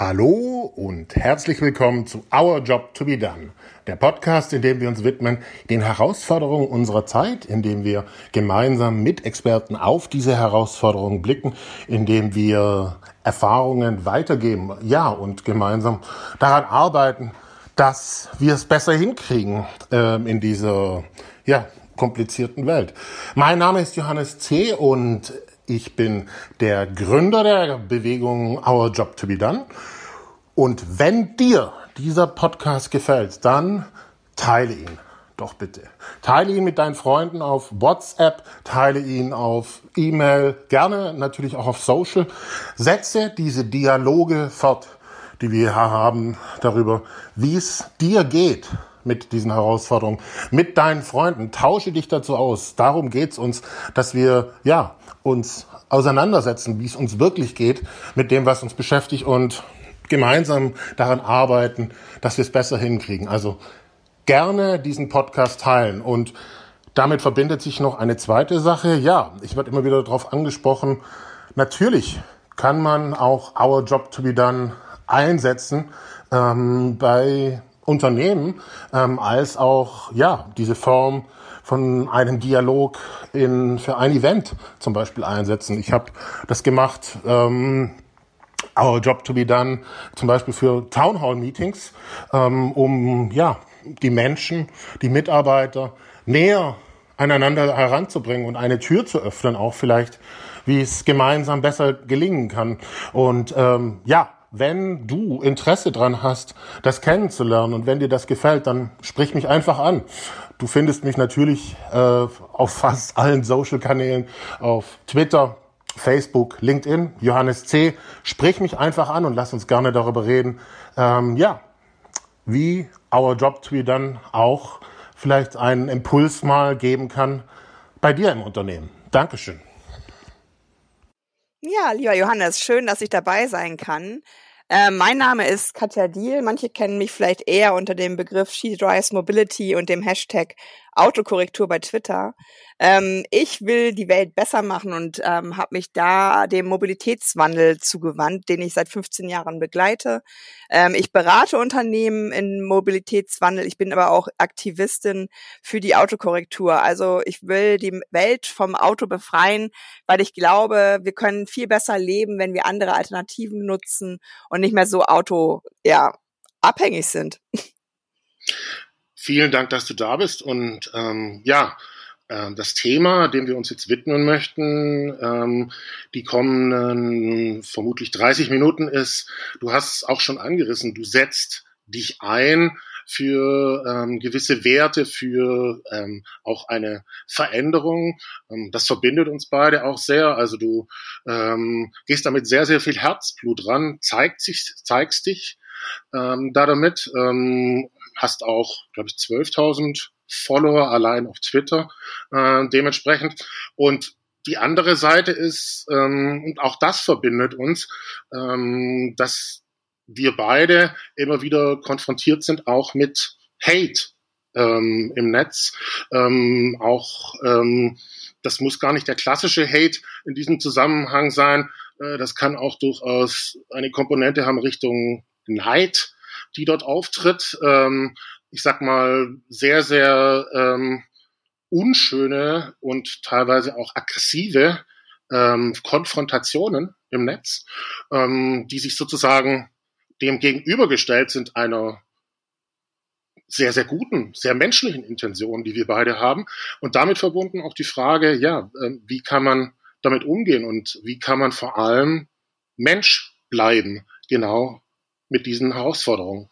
Hallo und herzlich willkommen zu Our Job to be Done, der Podcast, in dem wir uns widmen den Herausforderungen unserer Zeit, in dem wir gemeinsam mit Experten auf diese Herausforderungen blicken, in dem wir Erfahrungen weitergeben, ja, und gemeinsam daran arbeiten, dass wir es besser hinkriegen äh, in dieser, ja, komplizierten Welt. Mein Name ist Johannes C. und ich bin der Gründer der Bewegung Our Job to be Done. Und wenn dir dieser Podcast gefällt, dann teile ihn. Doch bitte. Teile ihn mit deinen Freunden auf WhatsApp, teile ihn auf E-Mail, gerne natürlich auch auf Social. Setze diese Dialoge fort, die wir haben darüber, wie es dir geht mit diesen Herausforderungen, mit deinen Freunden. Tausche dich dazu aus. Darum geht's uns, dass wir ja uns auseinandersetzen, wie es uns wirklich geht mit dem, was uns beschäftigt und gemeinsam daran arbeiten, dass wir es besser hinkriegen. Also gerne diesen Podcast teilen und damit verbindet sich noch eine zweite Sache. Ja, ich werde immer wieder darauf angesprochen. Natürlich kann man auch Our Job to be Done einsetzen ähm, bei Unternehmen ähm, als auch ja diese Form von einem Dialog in für ein Event zum Beispiel einsetzen. Ich habe das gemacht. Ähm, Our Job to be Done, zum Beispiel für Town Hall Meetings, ähm, um ja die Menschen, die Mitarbeiter näher aneinander heranzubringen und eine Tür zu öffnen, auch vielleicht, wie es gemeinsam besser gelingen kann. Und ähm, ja, wenn du Interesse dran hast, das kennenzulernen und wenn dir das gefällt, dann sprich mich einfach an. Du findest mich natürlich äh, auf fast allen Social-Kanälen, auf Twitter, Facebook, LinkedIn, Johannes C. Sprich mich einfach an und lass uns gerne darüber reden. Ähm, ja, wie Our Job to dann auch vielleicht einen Impuls mal geben kann bei dir im Unternehmen. Dankeschön. Ja, lieber Johannes, schön, dass ich dabei sein kann. Äh, mein Name ist Katja Diel. Manche kennen mich vielleicht eher unter dem Begriff She Drives Mobility und dem Hashtag Autokorrektur bei Twitter. Ähm, ich will die Welt besser machen und ähm, habe mich da dem Mobilitätswandel zugewandt, den ich seit 15 Jahren begleite. Ähm, ich berate Unternehmen in Mobilitätswandel. Ich bin aber auch Aktivistin für die Autokorrektur. Also ich will die Welt vom Auto befreien, weil ich glaube, wir können viel besser leben, wenn wir andere Alternativen nutzen und nicht mehr so Auto, ja, abhängig sind. Vielen Dank, dass du da bist und ähm, ja, das Thema, dem wir uns jetzt widmen möchten, ähm, die kommenden vermutlich 30 Minuten ist, du hast es auch schon angerissen, du setzt dich ein für ähm, gewisse Werte, für ähm, auch eine Veränderung. Ähm, das verbindet uns beide auch sehr. Also du ähm, gehst damit sehr, sehr viel Herzblut ran, zeigt sich, zeigst dich ähm, da damit, ähm, hast auch, glaube ich, 12.000 Follower allein auf Twitter äh, dementsprechend. Und die andere Seite ist, ähm, und auch das verbindet uns, ähm, dass wir beide immer wieder konfrontiert sind, auch mit Hate ähm, im Netz. Ähm, auch ähm, das muss gar nicht der klassische Hate in diesem Zusammenhang sein. Äh, das kann auch durchaus eine Komponente haben Richtung Neid, die dort auftritt. Ähm, ich sag mal, sehr, sehr ähm, unschöne und teilweise auch aggressive ähm, Konfrontationen im Netz, ähm, die sich sozusagen dem gegenübergestellt sind einer sehr, sehr guten, sehr menschlichen Intention, die wir beide haben. Und damit verbunden auch die Frage, ja, äh, wie kann man damit umgehen und wie kann man vor allem Mensch bleiben, genau mit diesen Herausforderungen.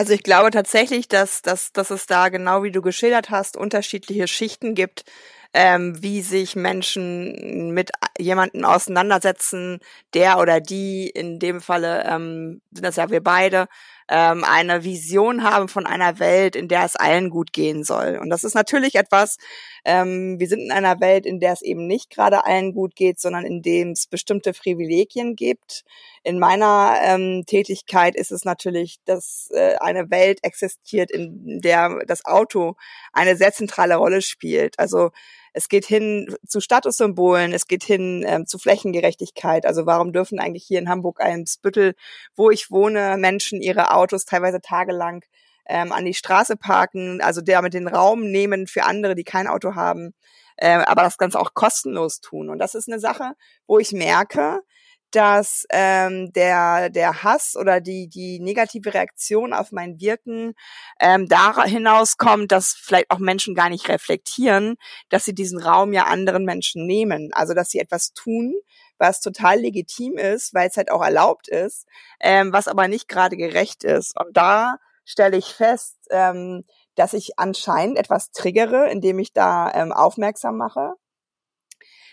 Also ich glaube tatsächlich, dass, dass, dass es da genau wie du geschildert hast, unterschiedliche Schichten gibt, ähm, wie sich Menschen mit jemanden auseinandersetzen, der oder die, in dem Falle ähm, sind das ja wir beide, ähm, eine Vision haben von einer Welt, in der es allen gut gehen soll. Und das ist natürlich etwas, ähm, wir sind in einer Welt, in der es eben nicht gerade allen gut geht, sondern in dem es bestimmte Privilegien gibt. In meiner ähm, Tätigkeit ist es natürlich, dass äh, eine Welt existiert, in der das Auto eine sehr zentrale Rolle spielt. Also Es geht hin zu Statussymbolen, es geht hin ähm, zu Flächengerechtigkeit. Also warum dürfen eigentlich hier in Hamburg-Eimsbüttel, wo ich wohne, Menschen ihre Autos teilweise tagelang ähm, an die Straße parken, also damit den Raum nehmen für andere, die kein Auto haben, äh, aber das Ganze auch kostenlos tun. Und das ist eine Sache, wo ich merke, dass ähm, der der Hass oder die die negative Reaktion auf mein Wirken ähm, da hinauskommt, dass vielleicht auch Menschen gar nicht reflektieren, dass sie diesen Raum ja anderen Menschen nehmen, also dass sie etwas tun, was total legitim ist, weil es halt auch erlaubt ist, ähm, was aber nicht gerade gerecht ist. Und da stelle ich fest, ähm, dass ich anscheinend etwas triggere, indem ich da ähm, aufmerksam mache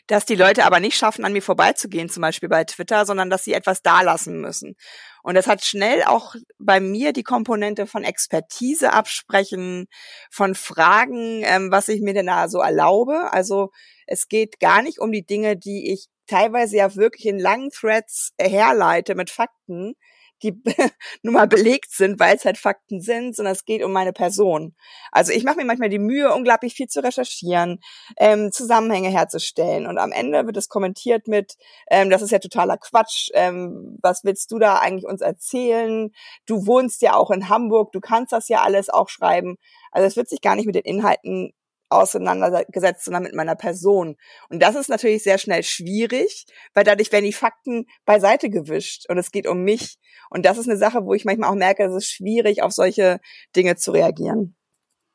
dass die Leute aber nicht schaffen, an mir vorbeizugehen, zum Beispiel bei Twitter, sondern dass sie etwas dalassen müssen. Und das hat schnell auch bei mir die Komponente von Expertise absprechen, von Fragen, ähm, was ich mir denn da so erlaube. Also es geht gar nicht um die Dinge, die ich teilweise ja wirklich in langen Threads herleite mit Fakten, die nun mal belegt sind, weil es halt Fakten sind, sondern es geht um meine Person. Also ich mache mir manchmal die Mühe, unglaublich viel zu recherchieren, ähm, Zusammenhänge herzustellen und am Ende wird es kommentiert mit, ähm, das ist ja totaler Quatsch, ähm, was willst du da eigentlich uns erzählen? Du wohnst ja auch in Hamburg, du kannst das ja alles auch schreiben. Also es wird sich gar nicht mit den Inhalten auseinandergesetzt, sondern mit meiner Person. Und das ist natürlich sehr schnell schwierig, weil dadurch werden die Fakten beiseite gewischt und es geht um mich. Und das ist eine Sache, wo ich manchmal auch merke, es ist schwierig, auf solche Dinge zu reagieren.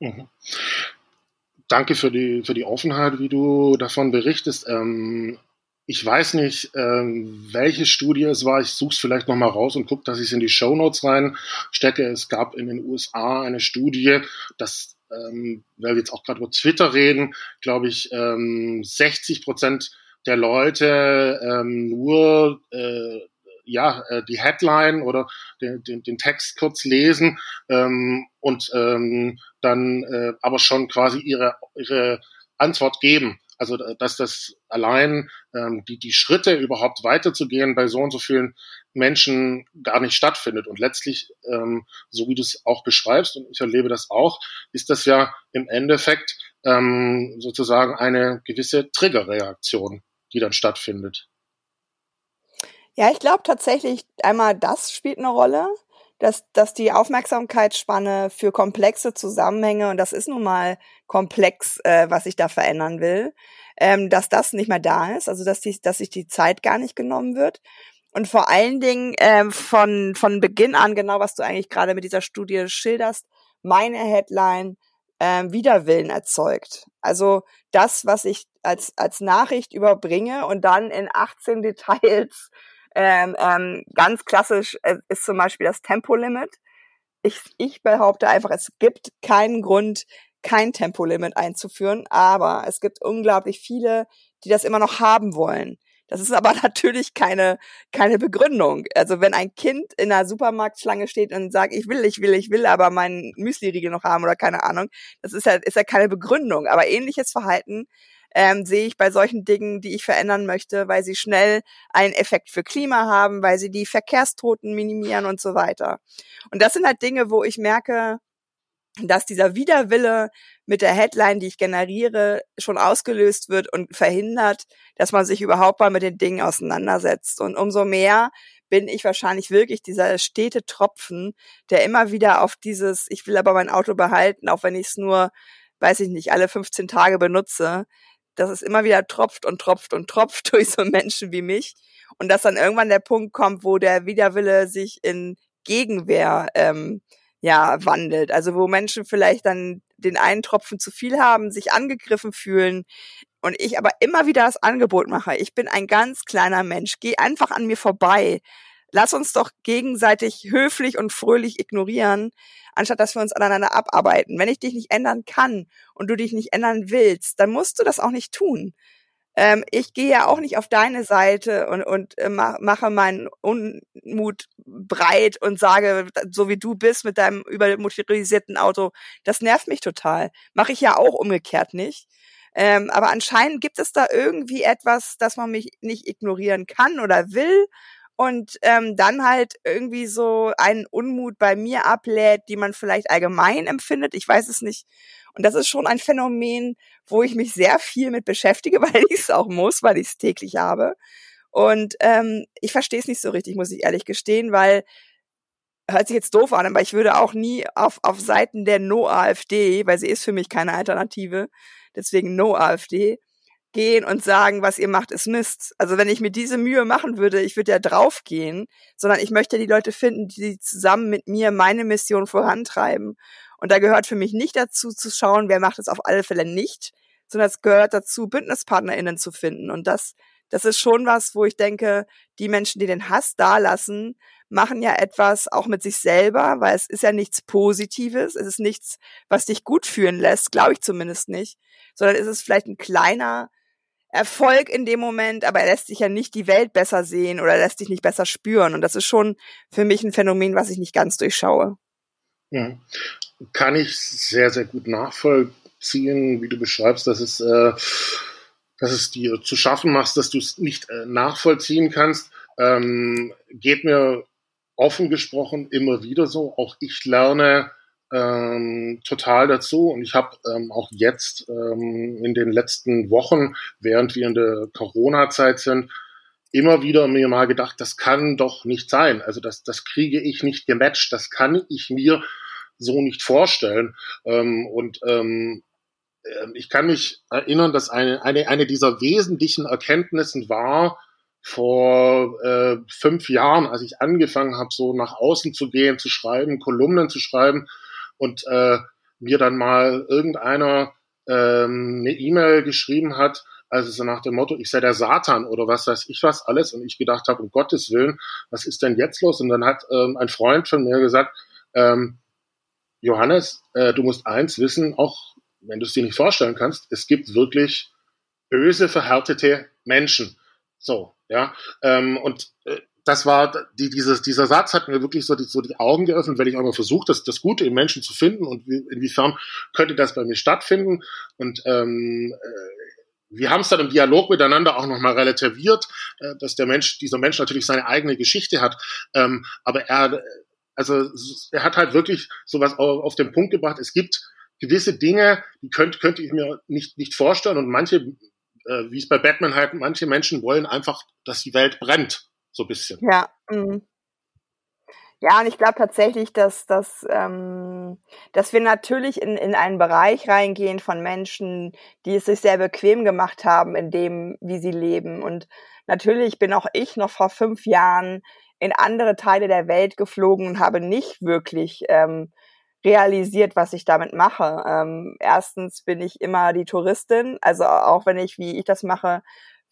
Mhm. Danke für die, für die Offenheit, wie du davon berichtest. Ähm, ich weiß nicht, ähm, welche Studie es war. Ich suche es vielleicht nochmal raus und gucke, dass ich es in die Show Notes reinstecke. Es gab in den USA eine Studie, dass ähm, weil wir jetzt auch gerade über Twitter reden, glaube ich, ähm, 60 Prozent der Leute ähm, nur äh, ja äh, die Headline oder den, den, den Text kurz lesen ähm, und ähm, dann äh, aber schon quasi ihre ihre Antwort geben. Also dass das allein ähm, die, die Schritte überhaupt weiterzugehen bei so und so vielen Menschen gar nicht stattfindet. Und letztlich, ähm, so wie du es auch beschreibst, und ich erlebe das auch, ist das ja im Endeffekt ähm, sozusagen eine gewisse Triggerreaktion, die dann stattfindet. Ja, ich glaube tatsächlich, einmal das spielt eine Rolle dass, dass die Aufmerksamkeitsspanne für komplexe Zusammenhänge, und das ist nun mal komplex, äh, was ich da verändern will, ähm, dass das nicht mehr da ist, also dass, die, dass sich die Zeit gar nicht genommen wird. Und vor allen Dingen ähm, von, von Beginn an, genau was du eigentlich gerade mit dieser Studie schilderst, meine Headline ähm, Widerwillen erzeugt. Also das, was ich als, als Nachricht überbringe und dann in 18 Details ähm, ähm, ganz klassisch äh, ist zum Beispiel das Tempolimit. Ich, ich behaupte einfach, es gibt keinen Grund, kein Tempolimit einzuführen, aber es gibt unglaublich viele, die das immer noch haben wollen. Das ist aber natürlich keine, keine Begründung. Also wenn ein Kind in einer Supermarktschlange steht und sagt, ich will, ich will, ich will, aber meinen Müsli-Riegel noch haben oder keine Ahnung, das ist ja, ist ja keine Begründung. Aber ähnliches Verhalten ähm, sehe ich bei solchen Dingen, die ich verändern möchte, weil sie schnell einen Effekt für Klima haben, weil sie die Verkehrstoten minimieren und so weiter. Und das sind halt Dinge, wo ich merke, dass dieser Widerwille mit der Headline, die ich generiere, schon ausgelöst wird und verhindert, dass man sich überhaupt mal mit den Dingen auseinandersetzt. Und umso mehr bin ich wahrscheinlich wirklich dieser stete Tropfen, der immer wieder auf dieses, ich will aber mein Auto behalten, auch wenn ich es nur, weiß ich nicht, alle 15 Tage benutze, dass es immer wieder tropft und tropft und tropft durch so Menschen wie mich und dass dann irgendwann der Punkt kommt, wo der Widerwille sich in Gegenwehr ähm, ja wandelt. Also wo Menschen vielleicht dann den einen Tropfen zu viel haben, sich angegriffen fühlen und ich aber immer wieder das Angebot mache. Ich bin ein ganz kleiner Mensch. Geh einfach an mir vorbei. Lass uns doch gegenseitig höflich und fröhlich ignorieren, anstatt dass wir uns aneinander abarbeiten. Wenn ich dich nicht ändern kann und du dich nicht ändern willst, dann musst du das auch nicht tun. Ähm, ich gehe ja auch nicht auf deine Seite und, und äh, mache meinen Unmut breit und sage, so wie du bist mit deinem übermotorisierten Auto, das nervt mich total. Mache ich ja auch umgekehrt nicht. Ähm, aber anscheinend gibt es da irgendwie etwas, das man mich nicht ignorieren kann oder will und ähm, dann halt irgendwie so einen Unmut bei mir ablädt, die man vielleicht allgemein empfindet. Ich weiß es nicht. Und das ist schon ein Phänomen, wo ich mich sehr viel mit beschäftige, weil ich es auch muss, weil ich es täglich habe. Und ähm, ich verstehe es nicht so richtig, muss ich ehrlich gestehen, weil hört sich jetzt doof an, aber ich würde auch nie auf, auf Seiten der No-AfD, weil sie ist für mich keine Alternative, deswegen No-AfD, gehen und sagen, was ihr macht, ist Mist. Also wenn ich mir diese Mühe machen würde, ich würde ja draufgehen, sondern ich möchte die Leute finden, die zusammen mit mir meine Mission vorantreiben. Und da gehört für mich nicht dazu zu schauen, wer macht es auf alle Fälle nicht, sondern es gehört dazu, BündnispartnerInnen zu finden. Und das, das ist schon was, wo ich denke, die Menschen, die den Hass dalassen, machen ja etwas auch mit sich selber, weil es ist ja nichts Positives, es ist nichts, was dich gut fühlen lässt, glaube ich zumindest nicht, sondern es ist vielleicht ein kleiner Erfolg in dem Moment, aber er lässt sich ja nicht die Welt besser sehen oder lässt sich nicht besser spüren. Und das ist schon für mich ein Phänomen, was ich nicht ganz durchschaue. Ja. Kann ich sehr, sehr gut nachvollziehen, wie du beschreibst, dass es, äh, dass es dir zu schaffen machst, dass du es nicht äh, nachvollziehen kannst. Ähm, geht mir offen gesprochen immer wieder so. Auch ich lerne ähm, total dazu und ich habe ähm, auch jetzt ähm, in den letzten Wochen, während wir in der Corona-Zeit sind, immer wieder mir mal gedacht, das kann doch nicht sein. Also das, das kriege ich nicht gematcht, das kann ich mir so nicht vorstellen. Ähm, und ähm, äh, ich kann mich erinnern, dass eine, eine, eine dieser wesentlichen Erkenntnissen war, vor äh, fünf Jahren, als ich angefangen habe, so nach außen zu gehen, zu schreiben, Kolumnen zu schreiben und äh, mir dann mal irgendeiner ähm, eine E-Mail geschrieben hat, also so nach dem Motto, ich sei der Satan oder was weiß ich was alles und ich gedacht habe, um Gottes Willen, was ist denn jetzt los? Und dann hat ähm, ein Freund von mir gesagt, ähm, Johannes, äh, du musst eins wissen, auch wenn du es dir nicht vorstellen kannst, es gibt wirklich böse, verhärtete Menschen. So, ja. Ähm, und äh, das war die, dieses, dieser Satz hat mir wirklich so die, so die Augen geöffnet, wenn ich auch mal versucht, das, das Gute im Menschen zu finden und wie, inwiefern könnte das bei mir stattfinden. Und ähm, äh, wir haben es dann im Dialog miteinander auch nochmal relativiert, äh, dass der Mensch, dieser Mensch natürlich seine eigene Geschichte hat. Ähm, aber er, also er hat halt wirklich sowas auf, auf den Punkt gebracht. Es gibt gewisse Dinge, die könnte, könnte ich mir nicht, nicht vorstellen und manche, äh, wie es bei Batman halt, manche Menschen wollen einfach, dass die Welt brennt, so ein bisschen. Ja, mh. Ja, und ich glaube tatsächlich, dass, dass, ähm, dass wir natürlich in, in einen Bereich reingehen von Menschen, die es sich sehr bequem gemacht haben in dem, wie sie leben. Und natürlich bin auch ich noch vor fünf Jahren in andere Teile der Welt geflogen und habe nicht wirklich ähm, realisiert, was ich damit mache. Ähm, erstens bin ich immer die Touristin, also auch wenn ich, wie ich das mache,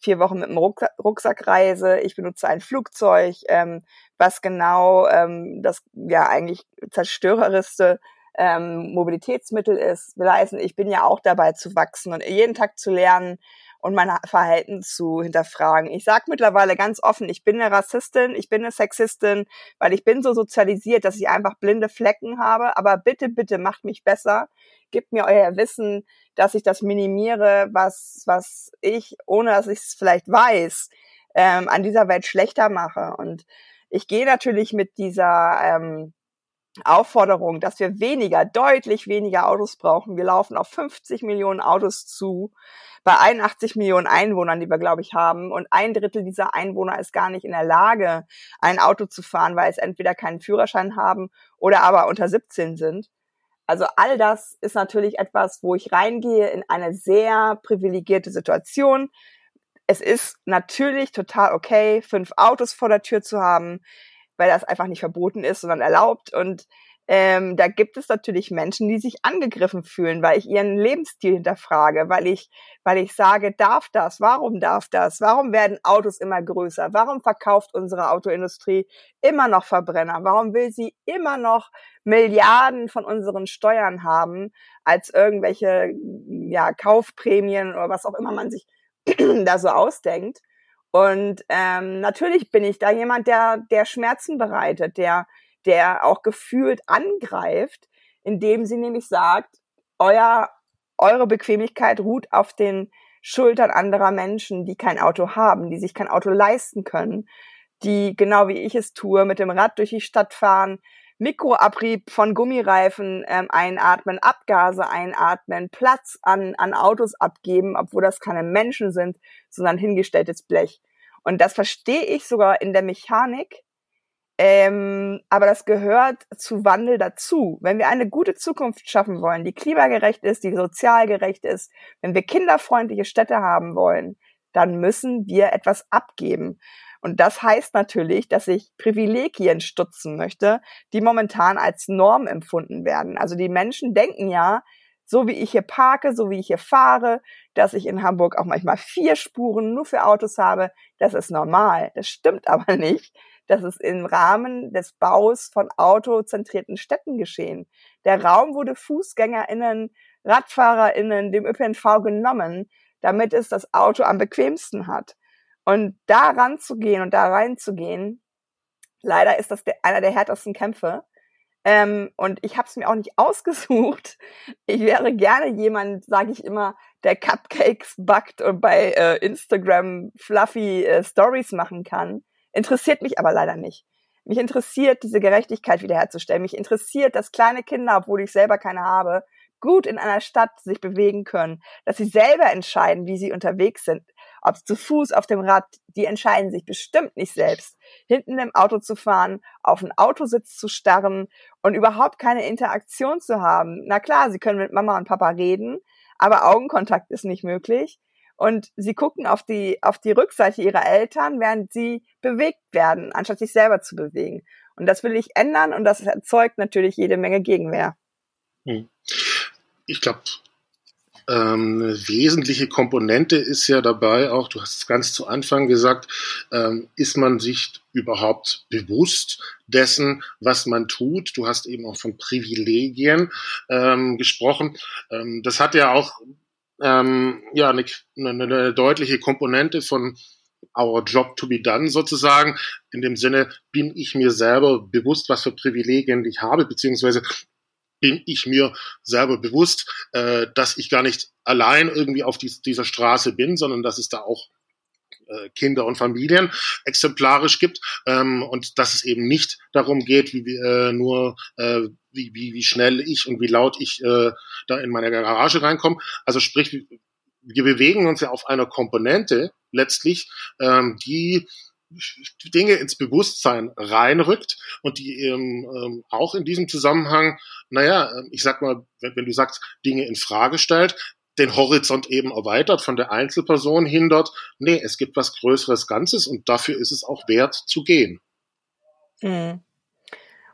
vier Wochen mit dem Rucksack, reise, ich benutze ein Flugzeug, ähm, was genau ähm, das ja eigentlich zerstörerischste ähm, Mobilitätsmittel ist. Heißen, ich bin ja auch dabei zu wachsen und jeden Tag zu lernen, und mein Verhalten zu hinterfragen. Ich sage mittlerweile ganz offen, ich bin eine Rassistin, ich bin eine Sexistin, weil ich bin so sozialisiert, dass ich einfach blinde Flecken habe. Aber bitte, bitte macht mich besser. Gebt mir euer Wissen, dass ich das minimiere, was, was ich, ohne dass ich es vielleicht weiß, ähm, an dieser Welt schlechter mache. Und ich gehe natürlich mit dieser ähm, Aufforderung, dass wir weniger, deutlich weniger Autos brauchen. Wir laufen auf 50 Millionen Autos zu bei 81 Millionen Einwohnern, die wir, glaube ich, haben. Und ein Drittel dieser Einwohner ist gar nicht in der Lage, ein Auto zu fahren, weil es entweder keinen Führerschein haben oder aber unter 17 sind. Also all das ist natürlich etwas, wo ich reingehe in eine sehr privilegierte Situation. Es ist natürlich total okay, fünf Autos vor der Tür zu haben, weil das einfach nicht verboten ist, sondern erlaubt. Und ähm, da gibt es natürlich Menschen, die sich angegriffen fühlen, weil ich ihren Lebensstil hinterfrage, weil ich, weil ich sage, darf das? Warum darf das? Warum werden Autos immer größer? Warum verkauft unsere Autoindustrie immer noch Verbrenner? Warum will sie immer noch Milliarden von unseren Steuern haben als irgendwelche ja, Kaufprämien oder was auch immer man sich da so ausdenkt? Und ähm, natürlich bin ich da jemand, der, der Schmerzen bereitet, der der auch gefühlt angreift, indem sie nämlich sagt, euer, eure Bequemlichkeit ruht auf den Schultern anderer Menschen, die kein Auto haben, die sich kein Auto leisten können, die genau wie ich es tue, mit dem Rad durch die Stadt fahren, Mikroabrieb von Gummireifen ähm, einatmen, Abgase einatmen, Platz an, an Autos abgeben, obwohl das keine Menschen sind, sondern hingestelltes Blech. Und das verstehe ich sogar in der Mechanik, ähm, aber das gehört zu Wandel dazu. Wenn wir eine gute Zukunft schaffen wollen, die klimagerecht ist, die sozial gerecht ist, wenn wir kinderfreundliche Städte haben wollen, dann müssen wir etwas abgeben. Und das heißt natürlich, dass ich Privilegien stutzen möchte, die momentan als Norm empfunden werden. Also die Menschen denken ja, so wie ich hier parke, so wie ich hier fahre, dass ich in Hamburg auch manchmal vier Spuren nur für Autos habe, das ist normal. Das stimmt aber nicht. Das ist im Rahmen des Baus von autozentrierten Städten geschehen. Der Raum wurde FußgängerInnen, RadfahrerInnen, dem ÖPNV genommen, damit es das Auto am bequemsten hat. Und da ranzugehen und da reinzugehen, leider ist das der, einer der härtesten Kämpfe. Ähm, und ich habe es mir auch nicht ausgesucht. Ich wäre gerne jemand, sage ich immer, der Cupcakes backt und bei äh, Instagram fluffy äh, Stories machen kann. Interessiert mich aber leider nicht. Mich interessiert diese Gerechtigkeit wiederherzustellen. Mich interessiert, dass kleine Kinder, obwohl ich selber keine habe, gut in einer Stadt sich bewegen können, dass sie selber entscheiden, wie sie unterwegs sind, ob zu Fuß, auf dem Rad, die entscheiden sich bestimmt nicht selbst, hinten im Auto zu fahren, auf den Autositz zu starren und überhaupt keine Interaktion zu haben. Na klar, sie können mit Mama und Papa reden, aber Augenkontakt ist nicht möglich. Und sie gucken auf die, auf die Rückseite ihrer Eltern, während sie bewegt werden, anstatt sich selber zu bewegen. Und das will ich ändern und das erzeugt natürlich jede Menge Gegenwehr. Hm. Ich glaube, ähm, wesentliche Komponente ist ja dabei auch, du hast es ganz zu Anfang gesagt, ähm, ist man sich überhaupt bewusst dessen, was man tut? Du hast eben auch von Privilegien ähm, gesprochen. Ähm, das hat ja auch ähm, ja eine, eine deutliche Komponente von our job to be done sozusagen. In dem Sinne bin ich mir selber bewusst, was für Privilegien ich habe, beziehungsweise bin ich mir selber bewusst, äh, dass ich gar nicht allein irgendwie auf dies, dieser Straße bin, sondern dass es da auch äh, Kinder und Familien exemplarisch gibt ähm, und dass es eben nicht darum geht, wie äh, nur äh, wie, wie, wie schnell ich und wie laut ich äh, da in meine Garage reinkomme. Also sprich, wir bewegen uns ja auf einer Komponente letztlich, ähm, die Dinge ins Bewusstsein reinrückt und die eben ähm, auch in diesem Zusammenhang, naja, ähm, ich sag mal, wenn, wenn du sagst, Dinge in Frage stellt, den Horizont eben erweitert von der Einzelperson hindert. Nee, es gibt was Größeres Ganzes und dafür ist es auch wert zu gehen. Mhm.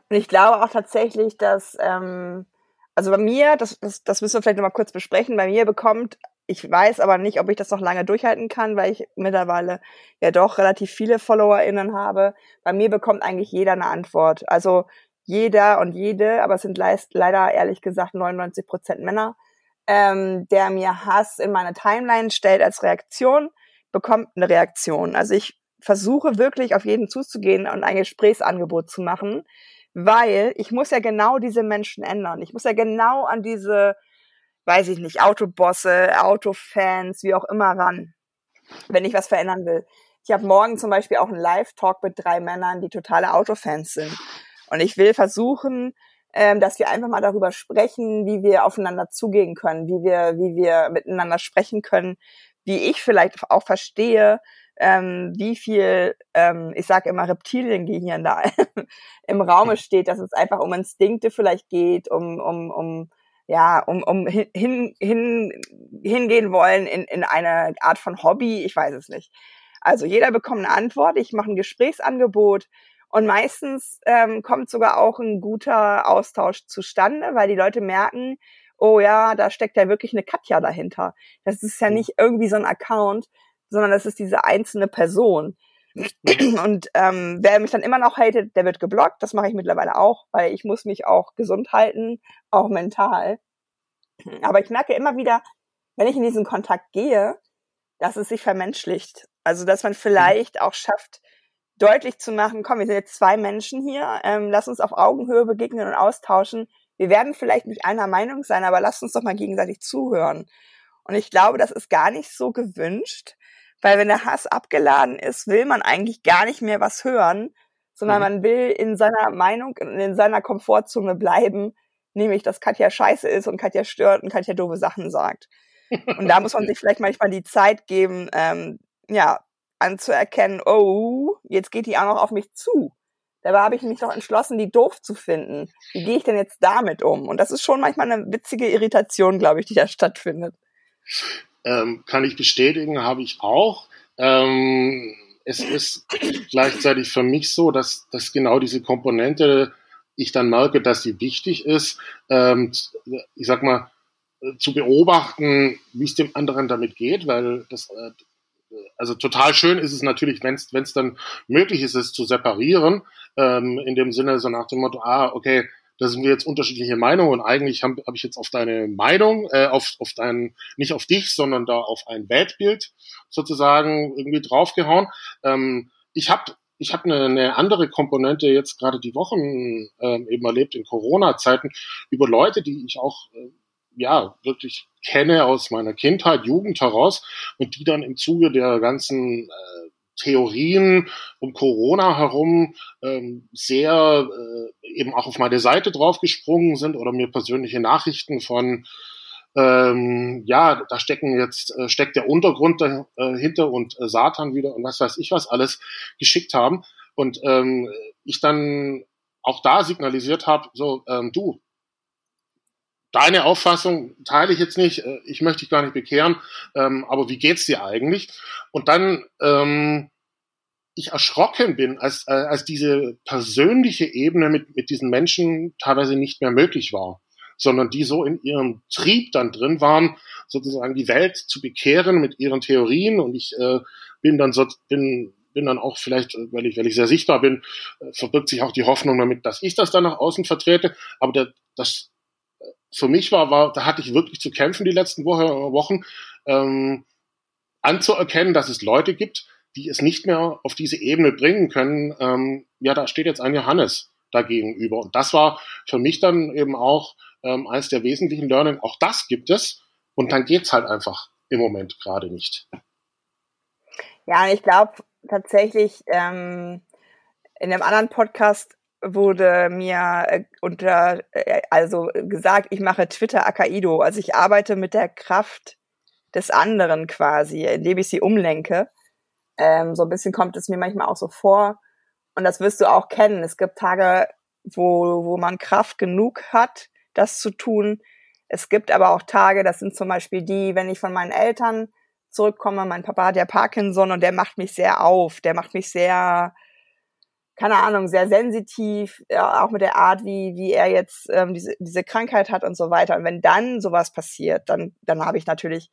Und ich glaube auch tatsächlich, dass, ähm, also bei mir, das, das, das müssen wir vielleicht nochmal kurz besprechen, bei mir bekommt ich weiß aber nicht, ob ich das noch lange durchhalten kann, weil ich mittlerweile ja doch relativ viele FollowerInnen habe. Bei mir bekommt eigentlich jeder eine Antwort. Also jeder und jede, aber es sind leider ehrlich gesagt 99 Prozent Männer, ähm, der mir Hass in meine Timeline stellt als Reaktion, bekommt eine Reaktion. Also ich versuche wirklich auf jeden zuzugehen und ein Gesprächsangebot zu machen, weil ich muss ja genau diese Menschen ändern. Ich muss ja genau an diese weiß ich nicht, Autobosse, Autofans, wie auch immer ran, wenn ich was verändern will. Ich habe morgen zum Beispiel auch einen Live-Talk mit drei Männern, die totale Autofans sind. Und ich will versuchen, ähm, dass wir einfach mal darüber sprechen, wie wir aufeinander zugehen können, wie wir, wie wir miteinander sprechen können, wie ich vielleicht auch verstehe, ähm, wie viel, ähm, ich sage immer Reptiliengehirn da im Raume steht, dass es einfach um Instinkte vielleicht geht, um, um, um ja, um, um hin, hin, hingehen wollen in, in eine Art von Hobby, ich weiß es nicht. Also jeder bekommt eine Antwort, ich mache ein Gesprächsangebot und meistens ähm, kommt sogar auch ein guter Austausch zustande, weil die Leute merken, oh ja, da steckt ja wirklich eine Katja dahinter. Das ist ja nicht irgendwie so ein Account, sondern das ist diese einzelne Person. Und ähm, wer mich dann immer noch hatet, der wird geblockt. Das mache ich mittlerweile auch, weil ich muss mich auch gesund halten, auch mental. Aber ich merke immer wieder, wenn ich in diesen Kontakt gehe, dass es sich vermenschlicht. Also dass man vielleicht auch schafft, deutlich zu machen, komm, wir sind jetzt zwei Menschen hier, ähm, lass uns auf Augenhöhe begegnen und austauschen. Wir werden vielleicht nicht einer Meinung sein, aber lass uns doch mal gegenseitig zuhören. Und ich glaube, das ist gar nicht so gewünscht, Weil wenn der Hass abgeladen ist, will man eigentlich gar nicht mehr was hören, sondern mhm. man will in seiner Meinung, in seiner Komfortzone bleiben, nämlich, dass Katja scheiße ist und Katja stört und Katja doofe Sachen sagt. Und da muss man sich vielleicht manchmal die Zeit geben, ähm, ja, anzuerkennen, oh, jetzt geht die auch noch auf mich zu. Dabei habe ich mich doch entschlossen, die doof zu finden. Wie gehe ich denn jetzt damit um? Und das ist schon manchmal eine witzige Irritation, glaube ich, die da stattfindet. Ähm, kann ich bestätigen, habe ich auch. Ähm, es ist gleichzeitig für mich so, dass, dass genau diese Komponente, ich dann merke, dass sie wichtig ist, ähm, ich sag mal, zu beobachten, wie es dem anderen damit geht, weil das, äh, also total schön ist es natürlich, wenn es dann möglich ist, es zu separieren, ähm, in dem Sinne so nach dem Motto, ah, okay, da sind wir jetzt unterschiedliche Meinungen und eigentlich habe hab ich jetzt auf deine Meinung, äh, auf, auf dein, nicht auf dich, sondern da auf ein Weltbild sozusagen irgendwie draufgehauen. Ähm, ich habe ich hab eine, eine andere Komponente jetzt gerade die Wochen ähm, eben erlebt in Corona-Zeiten über Leute, die ich auch äh, ja wirklich kenne aus meiner Kindheit, Jugend heraus und die dann im Zuge der ganzen äh, Theorien um Corona herum ähm, sehr äh, eben auch auf meine Seite draufgesprungen sind oder mir persönliche Nachrichten von ähm, ja, da stecken jetzt äh, steckt der Untergrund dahinter äh, und äh, Satan wieder und was weiß ich was alles geschickt haben. Und ähm, ich dann auch da signalisiert habe, so ähm, du, deine Auffassung teile ich jetzt nicht, äh, ich möchte dich gar nicht bekehren, ähm, aber wie geht's dir eigentlich? Und dann ähm, ich erschrocken bin, als, äh, als diese persönliche Ebene mit, mit diesen Menschen teilweise nicht mehr möglich war, sondern die so in ihrem Trieb dann drin waren, sozusagen die Welt zu bekehren mit ihren Theorien und ich äh, bin dann so, bin bin dann auch vielleicht, weil ich, weil ich sehr sichtbar bin, äh, verbirgt sich auch die Hoffnung damit, dass ich das dann nach außen vertrete. Aber der, das für mich war, war, da hatte ich wirklich zu kämpfen die letzten Woche, Wochen, ähm, anzuerkennen, dass es Leute gibt, die es nicht mehr auf diese Ebene bringen können. Ähm, ja, da steht jetzt ein Johannes dagegenüber. Und das war für mich dann eben auch ähm, eines der wesentlichen Learning. Auch das gibt es. Und dann geht's halt einfach im Moment gerade nicht. Ja, ich glaube tatsächlich, ähm, in einem anderen Podcast wurde mir äh, unter äh, also gesagt, ich mache Twitter Akaido, also ich arbeite mit der Kraft des anderen quasi, indem ich sie umlenke. Ähm, so ein bisschen kommt es mir manchmal auch so vor. Und das wirst du auch kennen. Es gibt Tage, wo, wo man Kraft genug hat, das zu tun. Es gibt aber auch Tage, das sind zum Beispiel die, wenn ich von meinen Eltern zurückkomme, mein Papa hat ja Parkinson und der macht mich sehr auf, der macht mich sehr, keine Ahnung, sehr sensitiv, ja, auch mit der Art, wie, wie er jetzt ähm, diese, diese Krankheit hat und so weiter. Und wenn dann sowas passiert, dann, dann habe ich natürlich,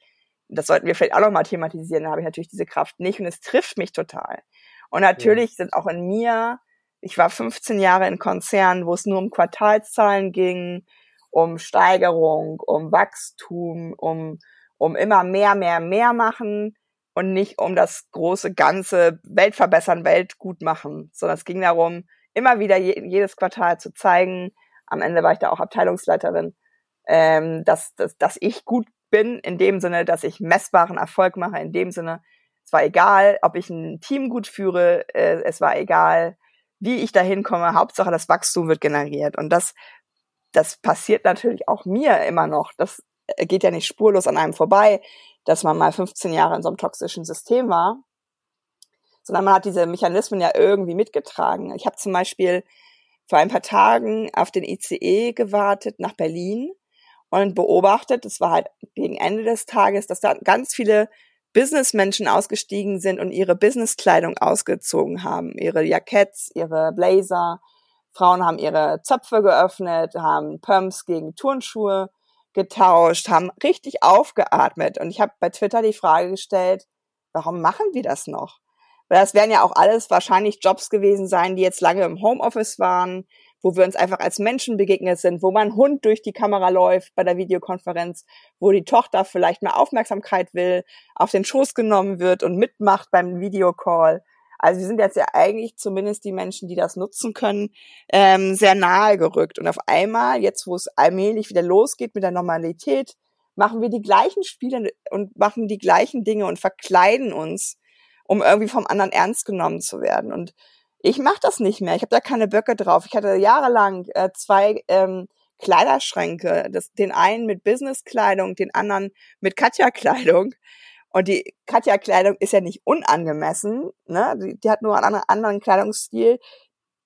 das sollten wir vielleicht auch noch mal thematisieren, dann habe ich natürlich diese Kraft nicht und es trifft mich total. Und natürlich ja. sind auch in mir, ich war 15 Jahre in Konzernen, wo es nur um Quartalszahlen ging, um Steigerung, um Wachstum, um, um immer mehr, mehr, mehr machen und nicht um das große ganze Welt verbessern, Welt gut machen, sondern es ging darum, immer wieder je, jedes Quartal zu zeigen. Am Ende war ich da auch Abteilungsleiterin, ähm, dass, dass, dass ich gut bin, in dem Sinne, dass ich messbaren Erfolg mache, in dem Sinne, es war egal, ob ich ein Team gut führe, äh, es war egal, wie ich da hinkomme, Hauptsache das Wachstum wird generiert. Und das, das passiert natürlich auch mir immer noch. Das geht ja nicht spurlos an einem vorbei dass man mal 15 Jahre in so einem toxischen System war, sondern man hat diese Mechanismen ja irgendwie mitgetragen. Ich habe zum Beispiel vor ein paar Tagen auf den ICE gewartet nach Berlin und beobachtet, das war halt gegen Ende des Tages, dass da ganz viele Businessmenschen ausgestiegen sind und ihre Businesskleidung ausgezogen haben, ihre Jacketts, ihre Blazer. Frauen haben ihre Zöpfe geöffnet, haben Pumps gegen Turnschuhe getauscht, haben richtig aufgeatmet. Und ich habe bei Twitter die Frage gestellt, warum machen wir das noch? Weil das werden ja auch alles wahrscheinlich Jobs gewesen sein, die jetzt lange im Homeoffice waren, wo wir uns einfach als Menschen begegnet sind, wo mein Hund durch die Kamera läuft bei der Videokonferenz, wo die Tochter vielleicht mehr Aufmerksamkeit will, auf den Schoß genommen wird und mitmacht beim Videocall. Also wir sind jetzt ja eigentlich zumindest die Menschen, die das nutzen können, ähm, sehr nahe gerückt. Und auf einmal, jetzt wo es allmählich wieder losgeht mit der Normalität, machen wir die gleichen Spiele und machen die gleichen Dinge und verkleiden uns, um irgendwie vom anderen ernst genommen zu werden. Und ich mache das nicht mehr. Ich habe da keine Böcke drauf. Ich hatte jahrelang äh, zwei ähm, Kleiderschränke. Das, den einen mit Businesskleidung, den anderen mit Katja-Kleidung. Und die Katja-Kleidung ist ja nicht unangemessen. Ne? Die, die hat nur einen anderen Kleidungsstil,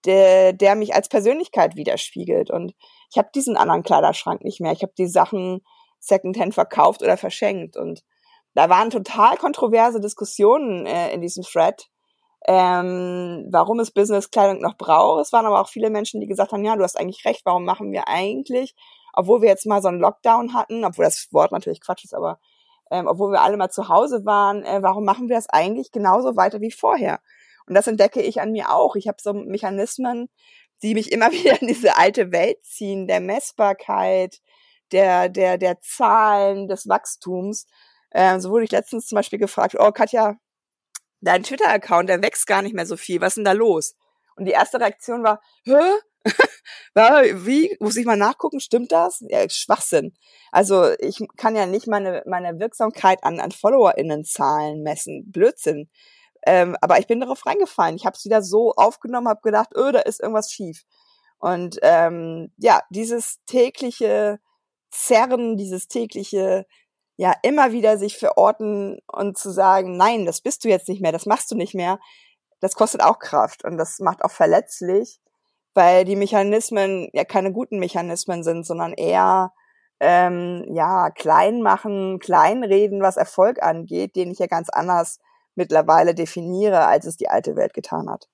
der, der mich als Persönlichkeit widerspiegelt. Und ich habe diesen anderen Kleiderschrank nicht mehr. Ich habe die Sachen Secondhand verkauft oder verschenkt. Und da waren total kontroverse Diskussionen äh, in diesem Thread, ähm, warum es Businesskleidung noch braucht. Es waren aber auch viele Menschen, die gesagt haben, ja, du hast eigentlich recht, warum machen wir eigentlich, obwohl wir jetzt mal so einen Lockdown hatten, obwohl das Wort natürlich Quatsch ist, aber ähm, obwohl wir alle mal zu Hause waren, äh, warum machen wir das eigentlich genauso weiter wie vorher? Und das entdecke ich an mir auch. Ich habe so Mechanismen, die mich immer wieder in diese alte Welt ziehen, der Messbarkeit, der, der, der Zahlen, des Wachstums. Äh, so wurde ich letztens zum Beispiel gefragt, oh Katja, dein Twitter-Account, der wächst gar nicht mehr so viel, was ist denn da los? Und die erste Reaktion war, hä? Wie? Muss ich mal nachgucken? Stimmt das? Ja, Schwachsinn. Also ich kann ja nicht meine, meine Wirksamkeit an, an FollowerInnen-Zahlen messen. Blödsinn. Ähm, aber ich bin darauf reingefallen. Ich habe es wieder so aufgenommen, habe gedacht, öh, da ist irgendwas schief. Und ähm, ja, dieses tägliche Zerren, dieses tägliche, ja, immer wieder sich verorten und zu sagen, nein, das bist du jetzt nicht mehr, das machst du nicht mehr, das kostet auch Kraft und das macht auch verletzlich, weil die Mechanismen ja keine guten Mechanismen sind, sondern eher ähm, ja klein machen, kleinreden, was Erfolg angeht, den ich ja ganz anders mittlerweile definiere, als es die alte Welt getan hat.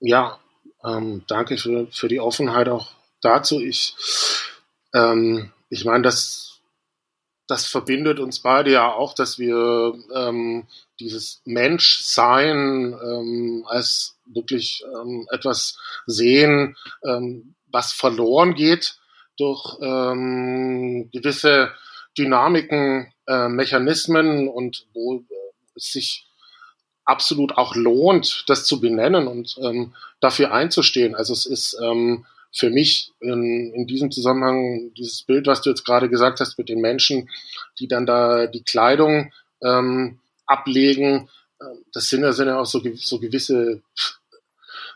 Ja, ähm, danke für, für die Offenheit auch dazu. Ich, ähm, ich meine, das, das verbindet uns beide ja auch, dass wir ähm, dieses Menschsein ähm, als wirklich ähm, etwas sehen, ähm, was verloren geht durch ähm, gewisse Dynamiken, äh, Mechanismen und wo es sich absolut auch lohnt, das zu benennen und ähm, dafür einzustehen. Also es ist ähm, für mich in, in diesem Zusammenhang dieses Bild, was du jetzt gerade gesagt hast mit den Menschen, die dann da die Kleidung ähm, ablegen, äh, das sind ja, sind ja auch so, so gewisse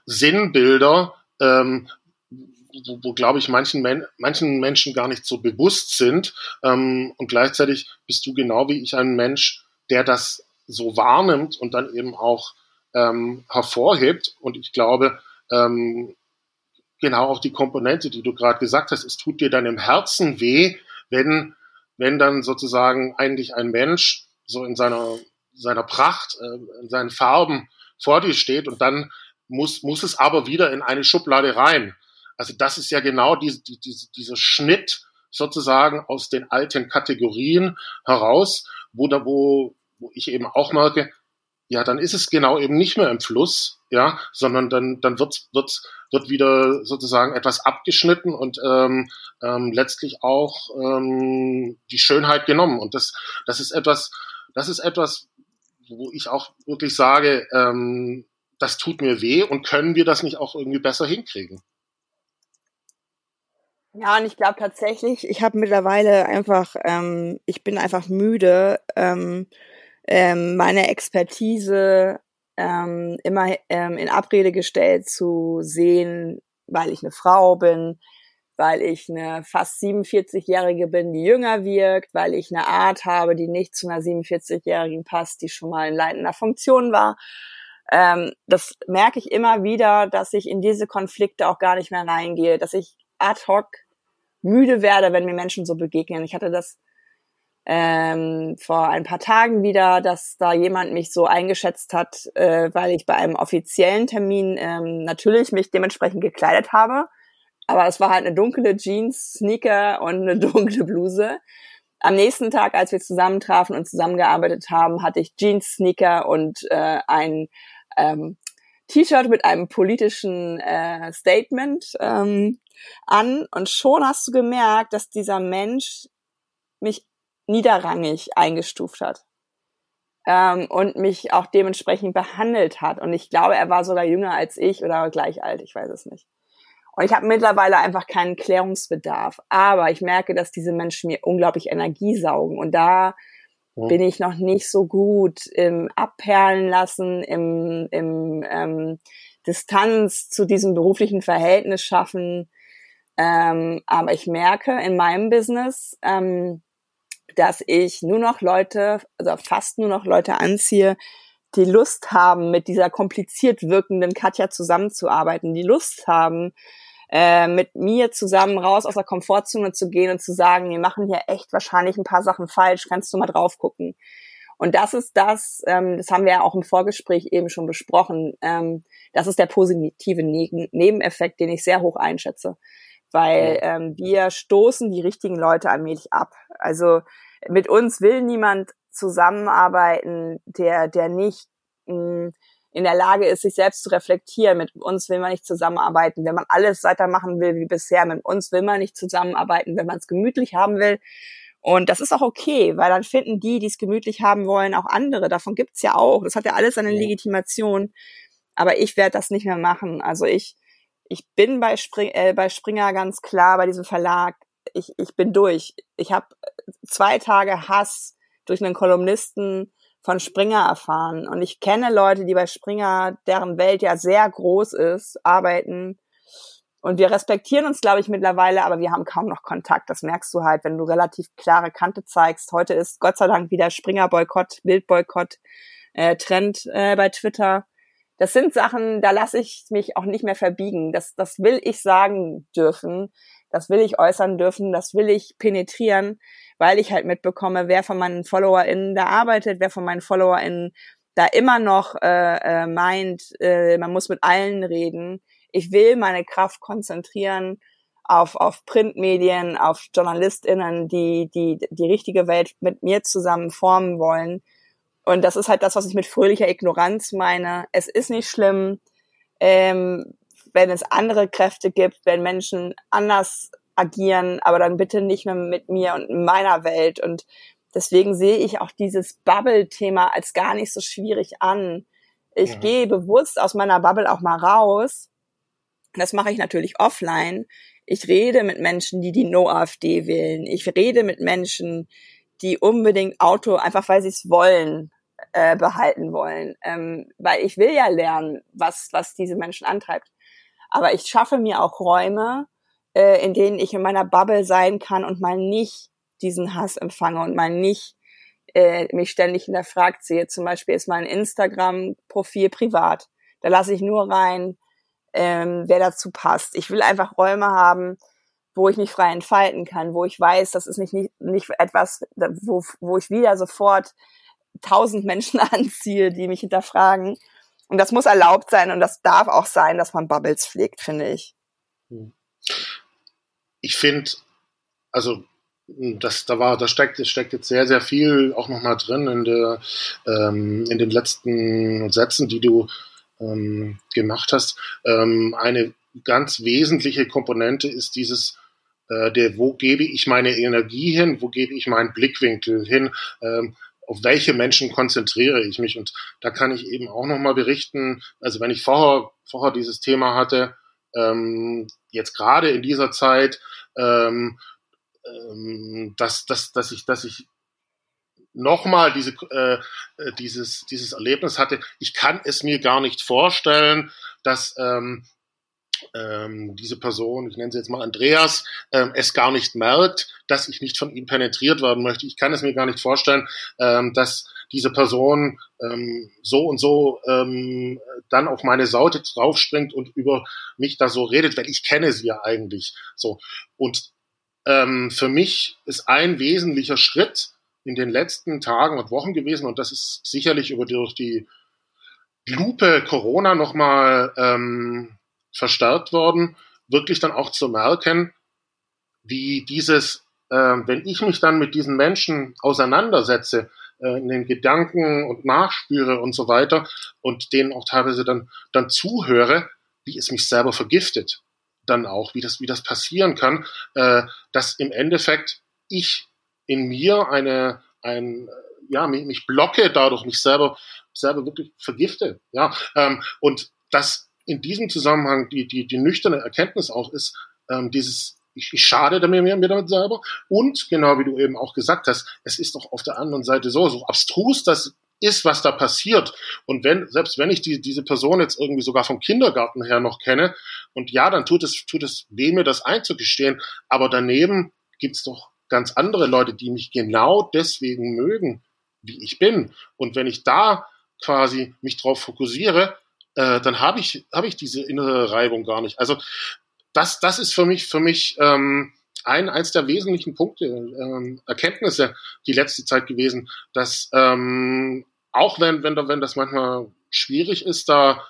Sinnbilder, ähm, wo, wo glaube ich, manchen, Men manchen Menschen gar nicht so bewusst sind. Ähm, und gleichzeitig bist du genau wie ich ein Mensch, der das so wahrnimmt und dann eben auch ähm, hervorhebt. Und ich glaube, ähm, genau auch die Komponente, die du gerade gesagt hast, es tut dir dann im Herzen weh, wenn, wenn dann sozusagen eigentlich ein Mensch so in seiner, seiner Pracht, äh, in seinen Farben vor dir steht und dann muss, muss es aber wieder in eine Schublade rein. Also das ist ja genau diese, diese, dieser Schnitt sozusagen aus den alten Kategorien heraus, wo da, wo, wo ich eben auch merke, ja, dann ist es genau eben nicht mehr im Fluss, ja, sondern dann, dann wird, wird, wird wieder sozusagen etwas abgeschnitten und ähm, ähm, letztlich auch ähm, die Schönheit genommen. Und das, das ist etwas, das ist etwas, wo ich auch wirklich sage, ähm, das tut mir weh und können wir das nicht auch irgendwie besser hinkriegen? Ja, und ich glaube tatsächlich, ich habe mittlerweile einfach, ähm, ich bin einfach müde, ähm, ähm, meine Expertise ähm, immer ähm, in Abrede gestellt zu sehen, weil ich eine Frau bin, weil ich eine fast 47-Jährige bin, die jünger wirkt, weil ich eine Art habe, die nicht zu einer 47-Jährigen passt, die schon mal in leitender Funktion war. Ähm, das merke ich immer wieder, dass ich in diese Konflikte auch gar nicht mehr reingehe, dass ich ad hoc müde werde, wenn mir Menschen so begegnen. Ich hatte das ähm, vor ein paar Tagen wieder, dass da jemand mich so eingeschätzt hat, äh, weil ich bei einem offiziellen Termin ähm, natürlich mich dementsprechend gekleidet habe. Aber es war halt eine dunkle Jeans, Sneaker und eine dunkle Bluse. Am nächsten Tag, als wir zusammentrafen und zusammengearbeitet haben, hatte ich Jeans, Sneaker und äh, ein ähm, T-Shirt mit einem politischen äh, Statement ähm, an. Und schon hast du gemerkt, dass dieser Mensch mich niederrangig eingestuft hat ähm, und mich auch dementsprechend behandelt hat. Und ich glaube, er war sogar jünger als ich oder gleich alt, ich weiß es nicht. Und ich habe mittlerweile einfach keinen Klärungsbedarf. Aber ich merke, dass diese Menschen mir unglaublich Energie saugen. Und da ja. bin ich noch nicht so gut im Abperlen lassen, im, im ähm, Distanz zu diesem beruflichen Verhältnis schaffen. Ähm, aber ich merke in meinem Business, ähm, dass ich nur noch Leute, also fast nur noch Leute anziehe, die Lust haben, mit dieser kompliziert wirkenden Katja zusammenzuarbeiten, die Lust haben, äh, mit mir zusammen raus aus der Komfortzone zu gehen und zu sagen, wir machen hier echt wahrscheinlich ein paar Sachen falsch, kannst du mal drauf gucken. Und das ist das, ähm, das haben wir ja auch im Vorgespräch eben schon besprochen, ähm, das ist der positive ne Nebeneffekt, den ich sehr hoch einschätze. Weil ähm, wir stoßen die richtigen Leute allmählich ab. Also mit uns will niemand zusammenarbeiten, der, der nicht mh, in der Lage ist, sich selbst zu reflektieren. Mit uns will man nicht zusammenarbeiten, wenn man alles weitermachen will wie bisher. Mit uns will man nicht zusammenarbeiten, wenn man es gemütlich haben will. Und das ist auch okay, weil dann finden die, die es gemütlich haben wollen, auch andere. Davon gibt's ja auch. Das hat ja alles seine Legitimation. Aber ich werde das nicht mehr machen. Also ich, ich bin bei, Spring, äh, bei Springer ganz klar, bei diesem Verlag. Ich, ich bin durch. Ich habe zwei Tage Hass durch einen Kolumnisten von Springer erfahren. Und ich kenne Leute, die bei Springer, deren Welt ja sehr groß ist, arbeiten. Und wir respektieren uns, glaube ich, mittlerweile, aber wir haben kaum noch Kontakt. Das merkst du halt, wenn du relativ klare Kante zeigst. Heute ist Gott sei Dank wieder Springer-Boykott, Bildboykott, äh, Trend äh, bei Twitter. Das sind Sachen, da lasse ich mich auch nicht mehr verbiegen. Das, das will ich sagen dürfen. Das will ich äußern dürfen. Das will ich penetrieren weil ich halt mitbekomme, wer von meinen FollowerInnen da arbeitet, wer von meinen FollowerInnen da immer noch äh, äh, meint, äh, man muss mit allen reden. Ich will meine Kraft konzentrieren auf, auf Printmedien, auf JournalistInnen, die, die die richtige Welt mit mir zusammen formen wollen. Und das ist halt das, was ich mit fröhlicher Ignoranz meine. Es ist nicht schlimm, ähm, wenn es andere Kräfte gibt, wenn Menschen anders agieren, aber dann bitte nicht mehr mit mir und meiner Welt. Und deswegen sehe ich auch dieses Bubble-Thema als gar nicht so schwierig an. Ich ja. gehe bewusst aus meiner Bubble auch mal raus. Das mache ich natürlich offline. Ich rede mit Menschen, die die No-AfD wählen. Ich rede mit Menschen, die unbedingt Auto, einfach weil sie es wollen, äh, behalten wollen. Ähm, weil ich will ja lernen, was, was diese Menschen antreibt. Aber ich schaffe mir auch Räume, äh, in denen ich in meiner Bubble sein kann und mal nicht diesen Hass empfange und mal nicht äh, mich ständig hinterfragt sehe. Zum Beispiel ist mein Instagram-Profil privat. Da lasse ich nur rein, ähm, wer dazu passt. Ich will einfach Räume haben, wo ich mich frei entfalten kann, wo ich weiß, das ist nicht, nicht, nicht etwas, wo, wo ich wieder sofort tausend Menschen anziehe, die mich hinterfragen. Und das muss erlaubt sein und das darf auch sein, dass man Bubbles pflegt, finde ich. Ich finde, also das, da war, da steckt, steckt jetzt sehr, sehr viel auch nochmal drin in der, ähm, in den letzten Sätzen, die du ähm, gemacht hast. Ähm, eine ganz wesentliche Komponente ist dieses, äh, der, wo gebe ich meine Energie hin, wo gebe ich meinen Blickwinkel hin, ähm, auf welche Menschen konzentriere ich mich? Und da kann ich eben auch nochmal berichten, also wenn ich vorher, vorher dieses Thema hatte, ähm, jetzt gerade in dieser Zeit, ähm, ähm, dass, dass, dass ich, dass ich nochmal diese, äh, dieses, dieses Erlebnis hatte. Ich kann es mir gar nicht vorstellen, dass ähm, ähm, diese Person, ich nenne sie jetzt mal Andreas, ähm, es gar nicht merkt, dass ich nicht von ihm penetriert werden möchte. Ich kann es mir gar nicht vorstellen, ähm, dass diese Person ähm, so und so ähm, dann auf meine Saute draufspringt und über mich da so redet, weil ich kenne sie ja eigentlich so. Und ähm, für mich ist ein wesentlicher Schritt in den letzten Tagen und Wochen gewesen, und das ist sicherlich über durch die Lupe Corona nochmal ähm, verstärkt worden, wirklich dann auch zu merken, wie dieses, äh, wenn ich mich dann mit diesen Menschen auseinandersetze, äh, in den Gedanken und nachspüre und so weiter und denen auch teilweise dann, dann zuhöre, wie es mich selber vergiftet. Dann auch, wie das, wie das passieren kann, äh, dass im Endeffekt ich in mir eine, ein, ja, mich, mich blocke dadurch, mich selber, selber wirklich vergifte. Ja, ähm, und das in diesem Zusammenhang die, die, die nüchterne Erkenntnis auch ist, ähm, dieses, ich, ich schade mir, mir damit selber. Und genau wie du eben auch gesagt hast, es ist doch auf der anderen Seite so, so abstrus das ist, was da passiert. Und wenn, selbst wenn ich die, diese Person jetzt irgendwie sogar vom Kindergarten her noch kenne, und ja, dann tut es, tut es weh, mir das einzugestehen. Aber daneben gibt's doch ganz andere Leute, die mich genau deswegen mögen, wie ich bin. Und wenn ich da quasi mich drauf fokussiere, äh, dann habe ich, hab ich diese innere Reibung gar nicht. Also das, das ist für mich, für mich ähm, ein, eins der wesentlichen Punkte, ähm, Erkenntnisse die letzte Zeit gewesen, dass ähm, auch wenn, wenn, wenn das manchmal schwierig ist, da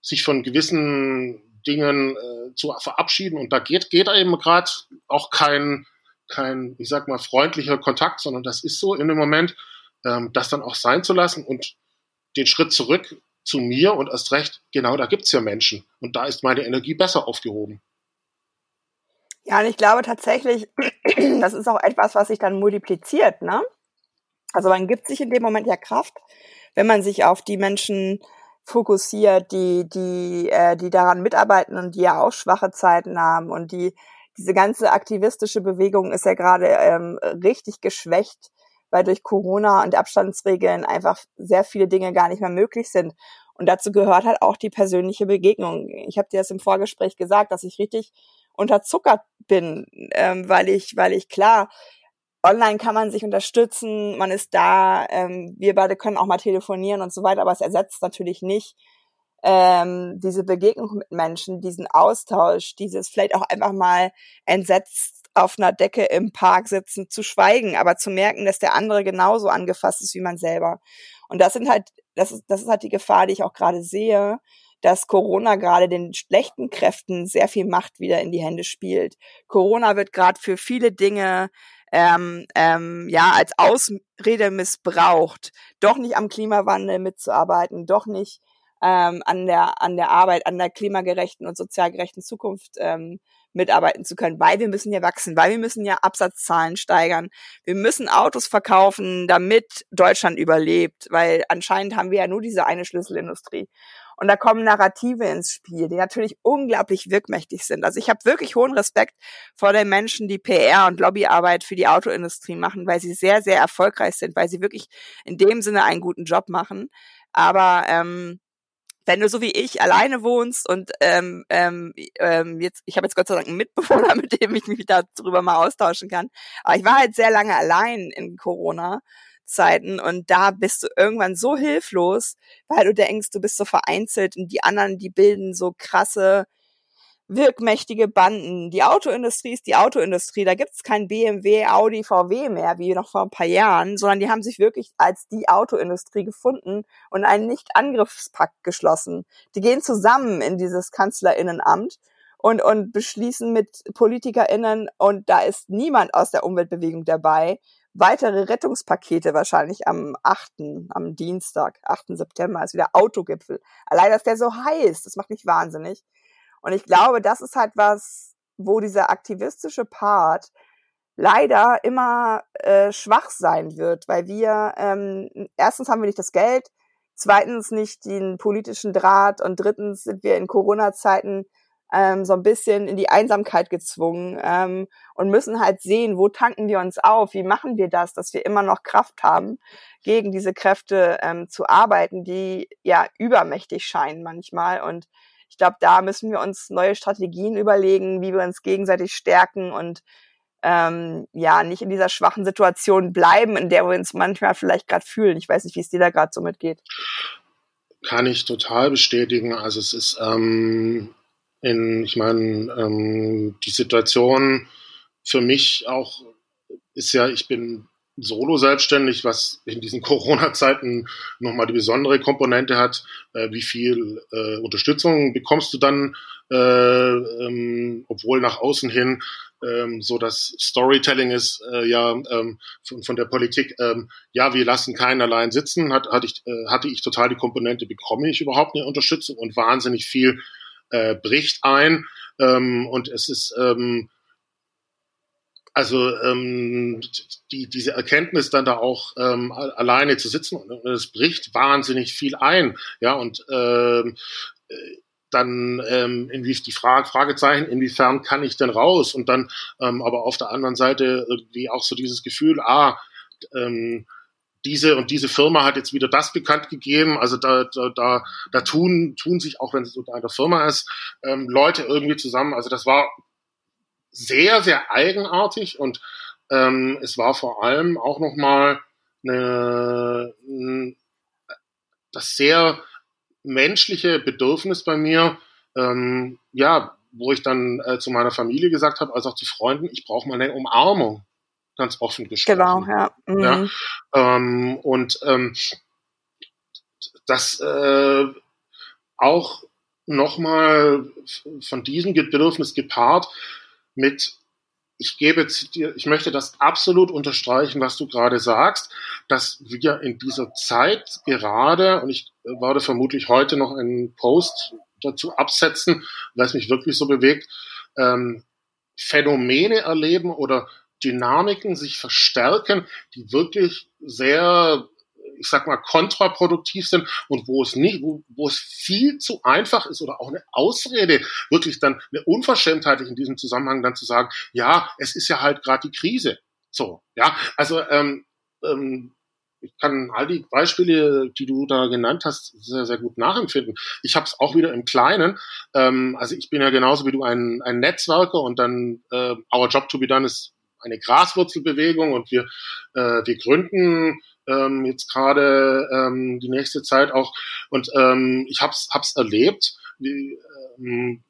sich von gewissen Dingen äh, zu verabschieden und da geht, geht eben gerade auch kein, kein, ich sag mal, freundlicher Kontakt, sondern das ist so in dem Moment, ähm, das dann auch sein zu lassen und den Schritt zurück zu mir und erst recht, genau da gibt's ja Menschen und da ist meine Energie besser aufgehoben. Ja, und ich glaube tatsächlich, das ist auch etwas, was sich dann multipliziert, ne? Also man gibt sich in dem Moment ja Kraft, wenn man sich auf die Menschen fokussiert, die, die, äh, die daran mitarbeiten und die ja auch schwache Zeiten haben und die, diese ganze aktivistische Bewegung ist ja gerade ähm, richtig geschwächt, weil durch Corona und Abstandsregeln einfach sehr viele Dinge gar nicht mehr möglich sind. Und dazu gehört halt auch die persönliche Begegnung. Ich habe dir das im Vorgespräch gesagt, dass ich richtig unterzuckert bin, ähm, weil ich, weil ich klar, online kann man sich unterstützen, man ist da, ähm, wir beide können auch mal telefonieren und so weiter, aber es ersetzt natürlich nicht ähm, diese Begegnung mit Menschen, diesen Austausch, dieses vielleicht auch einfach mal entsetzt auf einer Decke im Park sitzen, zu schweigen, aber zu merken, dass der andere genauso angefasst ist wie man selber. Und das sind halt, das ist, das ist halt die Gefahr, die ich auch gerade sehe, dass Corona gerade den schlechten Kräften sehr viel Macht wieder in die Hände spielt. Corona wird gerade für viele Dinge ähm, ähm, ja als Ausrede missbraucht, doch nicht am Klimawandel mitzuarbeiten, doch nicht ähm, an der an der Arbeit, an der klimagerechten und sozial gerechten Zukunft ähm, mitarbeiten zu können, weil wir müssen ja wachsen, weil wir müssen ja Absatzzahlen steigern. Wir müssen Autos verkaufen, damit Deutschland überlebt, weil anscheinend haben wir ja nur diese eine Schlüsselindustrie. Und da kommen Narrative ins Spiel, die natürlich unglaublich wirkmächtig sind. Also ich habe wirklich hohen Respekt vor den Menschen, die PR und Lobbyarbeit für die Autoindustrie machen, weil sie sehr, sehr erfolgreich sind, weil sie wirklich in dem Sinne einen guten Job machen. Aber ähm, wenn du so wie ich alleine wohnst und ähm, ähm, ähm, jetzt, ich habe jetzt Gott sei Dank einen Mitbewohner, mit dem ich mich darüber mal austauschen kann. Aber ich war halt sehr lange allein in Corona Zeiten und da bist du irgendwann so hilflos, weil du denkst, du bist so vereinzelt und die anderen, die bilden so krasse wirkmächtige Banden. Die Autoindustrie ist die Autoindustrie. Da gibt's kein BMW, Audi, VW mehr, wie noch vor ein paar Jahren, sondern die haben sich wirklich als die Autoindustrie gefunden und einen Nicht-Angriffspakt geschlossen. Die gehen zusammen in dieses Kanzlerinnenamt und, und beschließen mit PolitikerInnen und da ist niemand aus der Umweltbewegung dabei weitere Rettungspakete wahrscheinlich am 8., am Dienstag, 8. September, ist wieder Autogipfel. Allein, dass der so heiß, das macht mich wahnsinnig. Und ich glaube, das ist halt was, wo dieser aktivistische Part leider immer äh, schwach sein wird, weil wir ähm, erstens haben wir nicht das Geld, zweitens nicht den politischen Draht und drittens sind wir in Corona-Zeiten ähm, so ein bisschen in die Einsamkeit gezwungen ähm, und müssen halt sehen, wo tanken wir uns auf, wie machen wir das, dass wir immer noch Kraft haben, gegen diese Kräfte ähm, zu arbeiten, die ja übermächtig scheinen manchmal. Und ich glaube, da müssen wir uns neue Strategien überlegen, wie wir uns gegenseitig stärken und ähm, ja nicht in dieser schwachen Situation bleiben, in der wir uns manchmal vielleicht gerade fühlen. Ich weiß nicht, wie es dir da gerade so mitgeht. Kann ich total bestätigen. Also es ist ähm, in, ich meine, ähm, die Situation für mich auch ist ja, ich bin solo selbstständig, was in diesen Corona-Zeiten nochmal die besondere Komponente hat. Äh, wie viel äh, Unterstützung bekommst du dann, äh, ähm, obwohl nach außen hin ähm, so das Storytelling ist äh, ja ähm, von, von, der Politik, ähm, ja, wir lassen keinen allein sitzen, hat, hatte, ich, äh, hatte ich total die Komponente, bekomme ich überhaupt eine Unterstützung und wahnsinnig viel äh, bricht ein ähm, und es ist ähm, also ähm, die, diese Erkenntnis dann da auch ähm, alleine zu sitzen es bricht wahnsinnig viel ein, ja und ähm, dann ähm, inwie die Frage, Fragezeichen, inwiefern kann ich denn raus? Und dann ähm, aber auf der anderen Seite irgendwie auch so dieses Gefühl, ah, ähm, diese und diese Firma hat jetzt wieder das bekannt gegeben. Also da, da, da, da tun, tun sich, auch wenn es unter einer Firma ist, ähm, Leute irgendwie zusammen. Also das war sehr, sehr eigenartig und ähm, es war vor allem auch nochmal eine, das sehr menschliche Bedürfnis bei mir, ähm, ja, wo ich dann äh, zu meiner Familie gesagt habe, als auch zu Freunden, ich brauche mal eine Umarmung, ganz offen gesprochen. Genau, ja. Mhm. ja ähm, und ähm, das äh, auch nochmal von diesem Bedürfnis gepaart mit ich gebe dir, ich möchte das absolut unterstreichen, was du gerade sagst, dass wir in dieser Zeit gerade, und ich werde vermutlich heute noch einen Post dazu absetzen, weil es mich wirklich so bewegt, ähm, Phänomene erleben oder Dynamiken sich verstärken, die wirklich sehr ich sag mal, kontraproduktiv sind und wo es nicht, wo, wo es viel zu einfach ist oder auch eine Ausrede, wirklich dann eine Unverschämtheit in diesem Zusammenhang dann zu sagen, ja, es ist ja halt gerade die Krise. So, ja, also ähm, ähm, ich kann all die Beispiele, die du da genannt hast, sehr, sehr gut nachempfinden. Ich habe es auch wieder im Kleinen. Ähm, also ich bin ja genauso wie du ein, ein Netzwerker und dann äh, Our Job to be Done ist eine Graswurzelbewegung und wir, äh, wir gründen ähm, jetzt gerade ähm, die nächste Zeit auch. Und ähm, ich hab's, hab's erlebt. Wie, ähm,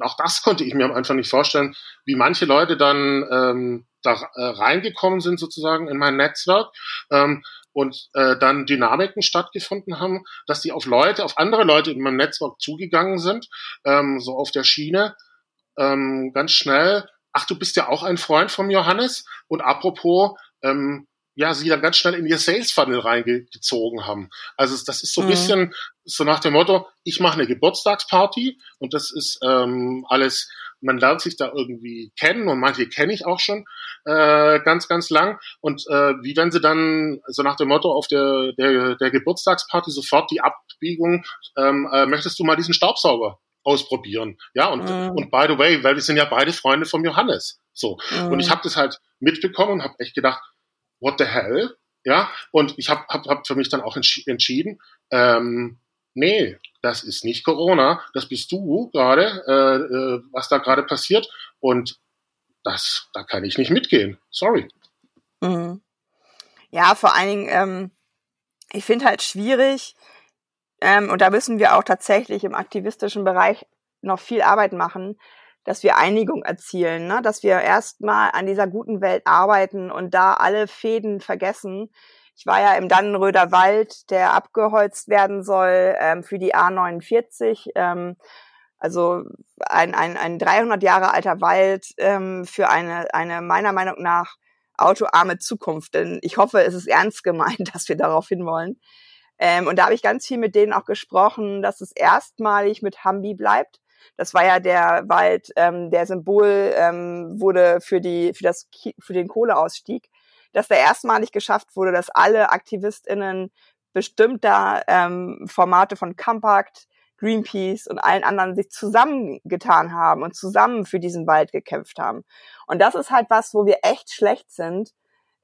auch das konnte ich mir am Anfang nicht vorstellen, wie manche Leute dann ähm, da äh, reingekommen sind sozusagen in mein Netzwerk ähm, und äh, dann Dynamiken stattgefunden haben, dass die auf Leute, auf andere Leute in meinem Netzwerk zugegangen sind, ähm, so auf der Schiene, ähm, ganz schnell. Ach, du bist ja auch ein Freund von Johannes. Und apropos, ähm, ja, sie dann ganz schnell in ihr Sales Funnel reingezogen haben. Also das ist so ein mhm. bisschen so nach dem Motto, ich mache eine Geburtstagsparty und das ist ähm, alles, man lernt sich da irgendwie kennen und manche kenne ich auch schon äh, ganz, ganz lang. Und äh, wie wenn sie dann so nach dem Motto auf der, der, der Geburtstagsparty sofort die Abbiegung, ähm, äh, möchtest du mal diesen Staubsauger ausprobieren? Ja, und, mhm. und by the way, weil wir sind ja beide Freunde vom Johannes. So. Mhm. Und ich habe das halt mitbekommen und habe echt gedacht, what the hell? Ja, und ich habe hab, hab für mich dann auch entschieden, ähm, nee, das ist nicht Corona, das bist du gerade, äh, äh, was da gerade passiert und das, da kann ich nicht mitgehen. Sorry. Mhm. Ja, vor allen Dingen, ähm, ich finde halt schwierig, ähm, und da müssen wir auch tatsächlich im aktivistischen Bereich noch viel Arbeit machen, dass wir Einigung erzielen, ne? dass wir erstmal an dieser guten Welt arbeiten und da alle Fäden vergessen. Ich war ja im Dannenröder Wald, der abgeholzt werden soll ähm, für die A49. Ähm, also ein, ein, ein 300 Jahre alter Wald ähm, für eine, eine meiner Meinung nach autoarme Zukunft. Denn ich hoffe, es ist ernst gemeint, dass wir darauf hinwollen. Ähm, und da habe ich ganz viel mit denen auch gesprochen, dass es erstmalig mit Hambi bleibt das war ja der Wald, ähm, der Symbol ähm, wurde für die für das für den Kohleausstieg, dass da erstmalig geschafft wurde, dass alle AktivistInnen bestimmter ähm, Formate von Compact, Greenpeace und allen anderen sich zusammengetan haben und zusammen für diesen Wald gekämpft haben. Und das ist halt was, wo wir echt schlecht sind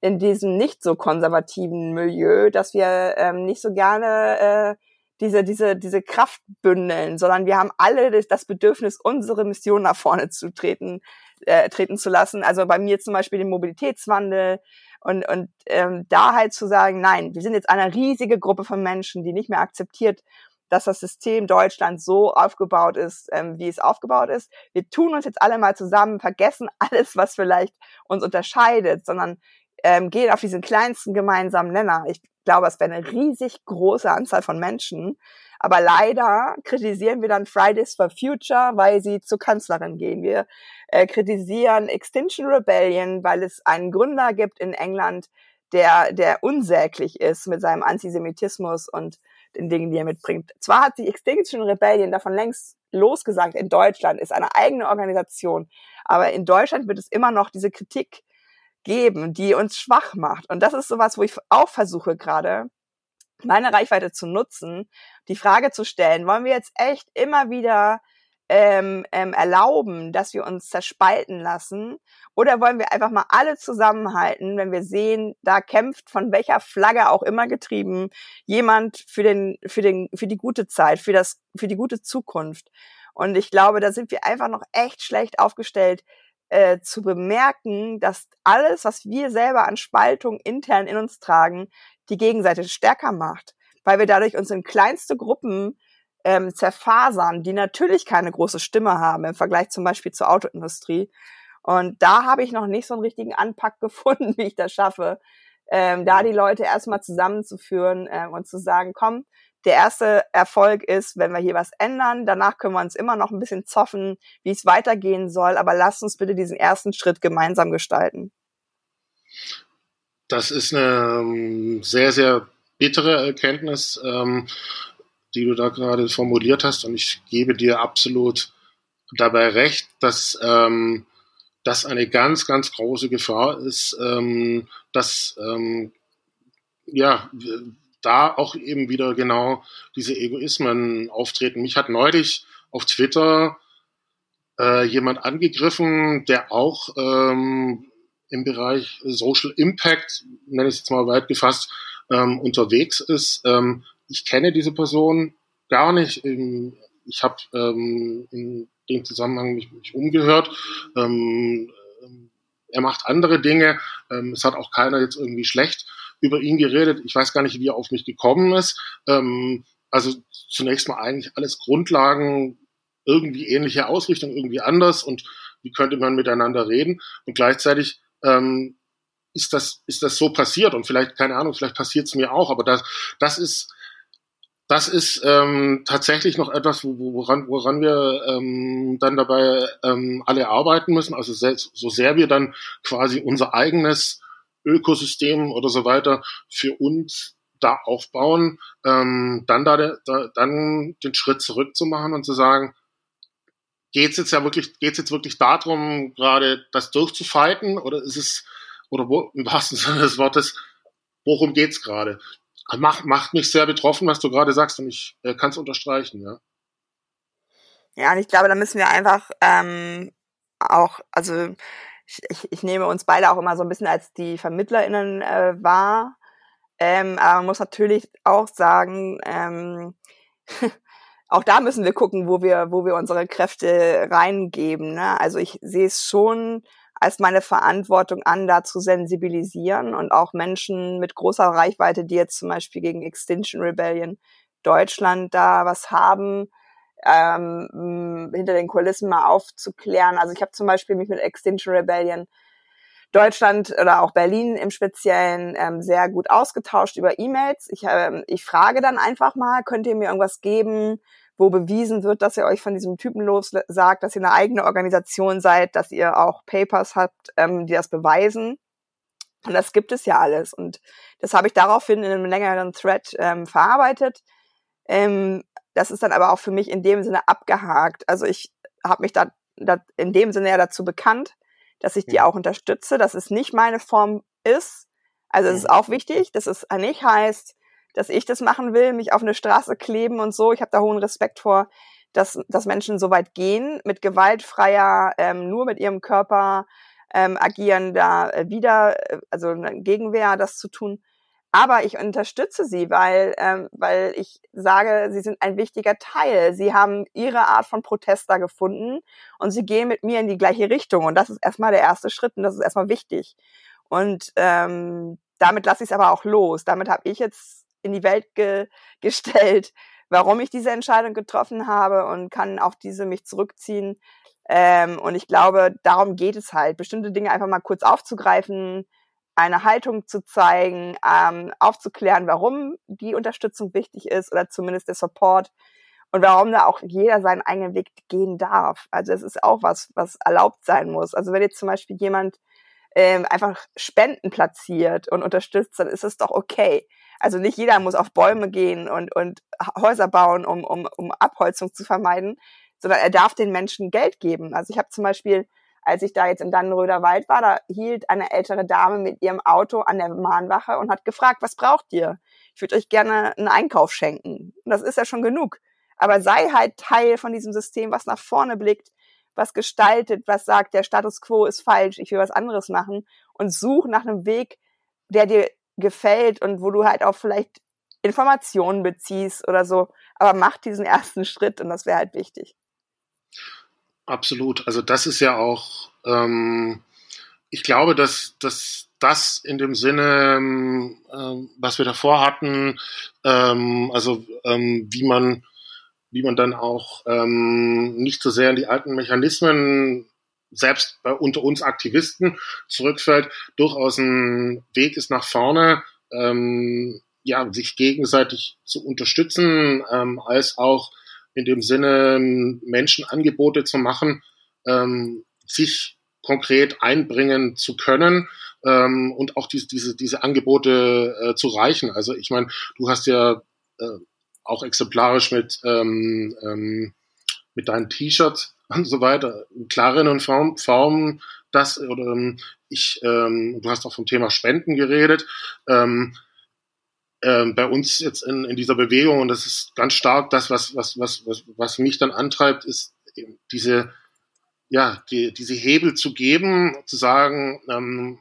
in diesem nicht so konservativen Milieu, dass wir ähm, nicht so gerne äh, diese, diese, diese Kraft bündeln, sondern wir haben alle das Bedürfnis, unsere Mission nach vorne zu treten, äh, treten zu lassen. Also bei mir zum Beispiel den Mobilitätswandel und, und ähm, da halt zu sagen, nein, wir sind jetzt eine riesige Gruppe von Menschen, die nicht mehr akzeptiert, dass das System Deutschland so aufgebaut ist, ähm, wie es aufgebaut ist. Wir tun uns jetzt alle mal zusammen, vergessen alles, was vielleicht uns unterscheidet, sondern ähm, gehen auf diesen kleinsten gemeinsamen Nenner. Ich glaube, es wäre eine riesig große Anzahl von Menschen. Aber leider kritisieren wir dann Fridays for Future, weil sie zur Kanzlerin gehen. Wir äh, kritisieren Extinction Rebellion, weil es einen Gründer gibt in England, der, der unsäglich ist mit seinem Antisemitismus und den Dingen, die er mitbringt. Zwar hat die Extinction Rebellion davon längst losgesagt in Deutschland, ist eine eigene Organisation, aber in Deutschland wird es immer noch diese Kritik geben, die uns schwach macht. Und das ist sowas, wo ich auch versuche gerade, meine Reichweite zu nutzen, die Frage zu stellen, wollen wir jetzt echt immer wieder ähm, ähm, erlauben, dass wir uns zerspalten lassen? Oder wollen wir einfach mal alle zusammenhalten, wenn wir sehen, da kämpft von welcher Flagge auch immer getrieben jemand für den, für den, für die gute Zeit, für das, für die gute Zukunft? Und ich glaube, da sind wir einfach noch echt schlecht aufgestellt, äh, zu bemerken, dass alles, was wir selber an Spaltung intern in uns tragen, die Gegenseite stärker macht, weil wir dadurch uns in kleinste Gruppen ähm, zerfasern, die natürlich keine große Stimme haben im Vergleich zum Beispiel zur Autoindustrie. Und da habe ich noch nicht so einen richtigen Anpack gefunden, wie ich das schaffe, ähm, da die Leute erstmal zusammenzuführen äh, und zu sagen, komm, der erste Erfolg ist, wenn wir hier was ändern. Danach können wir uns immer noch ein bisschen zoffen, wie es weitergehen soll. Aber lasst uns bitte diesen ersten Schritt gemeinsam gestalten. Das ist eine ähm, sehr, sehr bittere Erkenntnis. Ähm, die du da gerade formuliert hast. Und ich gebe dir absolut dabei recht, dass ähm, das eine ganz, ganz große Gefahr ist, ähm, dass ähm, ja da auch eben wieder genau diese Egoismen auftreten. Mich hat neulich auf Twitter äh, jemand angegriffen, der auch ähm, im Bereich Social Impact, nenne ich es jetzt mal weit gefasst, ähm, unterwegs ist. Ähm, ich kenne diese Person gar nicht. Ich habe ähm, in dem Zusammenhang mich, mich umgehört. Ähm, ähm, er macht andere Dinge. Ähm, es hat auch keiner jetzt irgendwie schlecht über ihn geredet. Ich weiß gar nicht, wie er auf mich gekommen ist. Ähm, also zunächst mal eigentlich alles Grundlagen, irgendwie ähnliche Ausrichtung, irgendwie anders und wie könnte man miteinander reden. Und gleichzeitig ähm, ist das, ist das so passiert und vielleicht, keine Ahnung, vielleicht passiert es mir auch, aber das, das ist, das ist ähm, tatsächlich noch etwas, woran, woran wir ähm, dann dabei ähm, alle arbeiten müssen. Also selbst, so sehr wir dann quasi unser eigenes Ökosystem oder so weiter für uns da aufbauen, ähm, dann da, da dann den Schritt zurück zu machen und zu sagen, geht's jetzt ja wirklich, geht's jetzt wirklich darum, gerade das durchzufighten oder ist es, oder wo, im wahrsten Sinne des Wortes, worum geht's gerade? macht, macht mich sehr betroffen, was du gerade sagst, und ich äh, kann es unterstreichen, ja. Ja, und ich glaube, da müssen wir einfach ähm, auch, also ich, ich, ich nehme uns beide auch immer so ein bisschen als die VermittlerInnen äh, wahr. Ähm, aber man muss natürlich auch sagen, ähm, auch da müssen wir gucken, wo wir, wo wir unsere Kräfte reingeben. Ne? Also ich sehe es schon als meine Verantwortung an, da zu sensibilisieren und auch Menschen mit großer Reichweite, die jetzt zum Beispiel gegen Extinction Rebellion Deutschland da was haben, ähm, hinter den Kulissen mal aufzuklären. Also ich habe zum Beispiel mich mit Extinction Rebellion Deutschland oder auch Berlin im Speziellen ähm, sehr gut ausgetauscht über E-Mails. Ich, ähm, ich frage dann einfach mal, könnt ihr mir irgendwas geben, wo bewiesen wird, dass ihr euch von diesem Typen los sagt, dass ihr eine eigene Organisation seid, dass ihr auch Papers habt, ähm, die das beweisen. Und das gibt es ja alles. Und das habe ich daraufhin in einem längeren Thread ähm, verarbeitet. Ähm, das ist dann aber auch für mich in dem Sinne abgehakt. Also ich habe mich da, da in dem Sinne ja dazu bekannt, dass ich die ja. auch unterstütze, dass es nicht meine Form ist. Also es ist auch wichtig, dass es nicht heißt, dass ich das machen will, mich auf eine Straße kleben und so. Ich habe da hohen Respekt vor, dass, dass Menschen so weit gehen, mit gewaltfreier, ähm, nur mit ihrem Körper ähm, agieren, da äh, wieder, äh, also eine Gegenwehr, das zu tun. Aber ich unterstütze sie, weil, ähm, weil ich sage, sie sind ein wichtiger Teil. Sie haben ihre Art von Protest da gefunden und sie gehen mit mir in die gleiche Richtung. Und das ist erstmal der erste Schritt und das ist erstmal wichtig. Und ähm, damit lasse ich es aber auch los. Damit habe ich jetzt in die Welt ge gestellt, warum ich diese Entscheidung getroffen habe und kann auf diese mich zurückziehen. Ähm, und ich glaube, darum geht es halt, bestimmte Dinge einfach mal kurz aufzugreifen, eine Haltung zu zeigen, ähm, aufzuklären, warum die Unterstützung wichtig ist oder zumindest der Support und warum da auch jeder seinen eigenen Weg gehen darf. Also es ist auch was, was erlaubt sein muss. Also wenn jetzt zum Beispiel jemand ähm, einfach Spenden platziert und unterstützt, dann ist es doch okay. Also nicht jeder muss auf Bäume gehen und, und Häuser bauen, um, um, um Abholzung zu vermeiden, sondern er darf den Menschen Geld geben. Also ich habe zum Beispiel, als ich da jetzt in Dannenröder Wald war, da hielt eine ältere Dame mit ihrem Auto an der Mahnwache und hat gefragt, was braucht ihr? ich würde euch gerne einen Einkauf schenken. Und das ist ja schon genug. Aber sei halt Teil von diesem System, was nach vorne blickt, was gestaltet, was sagt, der Status quo ist falsch, ich will was anderes machen und such nach einem Weg, der dir gefällt und wo du halt auch vielleicht Informationen beziehst oder so. Aber mach diesen ersten Schritt und das wäre halt wichtig. Absolut. Also das ist ja auch, ähm, ich glaube, dass, dass das in dem Sinne, ähm, was wir davor hatten, ähm, also ähm, wie man wie man dann auch ähm, nicht so sehr in die alten Mechanismen selbst bei unter uns Aktivisten zurückfällt, durchaus ein Weg ist nach vorne, ähm, ja, sich gegenseitig zu unterstützen, ähm, als auch in dem Sinne Menschen Angebote zu machen, ähm, sich konkret einbringen zu können ähm, und auch diese, diese, diese Angebote äh, zu reichen. Also ich meine, du hast ja äh, auch exemplarisch mit, ähm, ähm, mit deinen T-Shirts und so weiter, klaren Form, Form das, oder ähm, ich, ähm, du hast auch vom Thema Spenden geredet. Ähm, ähm, bei uns jetzt in, in dieser Bewegung, und das ist ganz stark das, was, was, was, was, was mich dann antreibt, ist diese, ja, die, diese Hebel zu geben, zu sagen, ähm,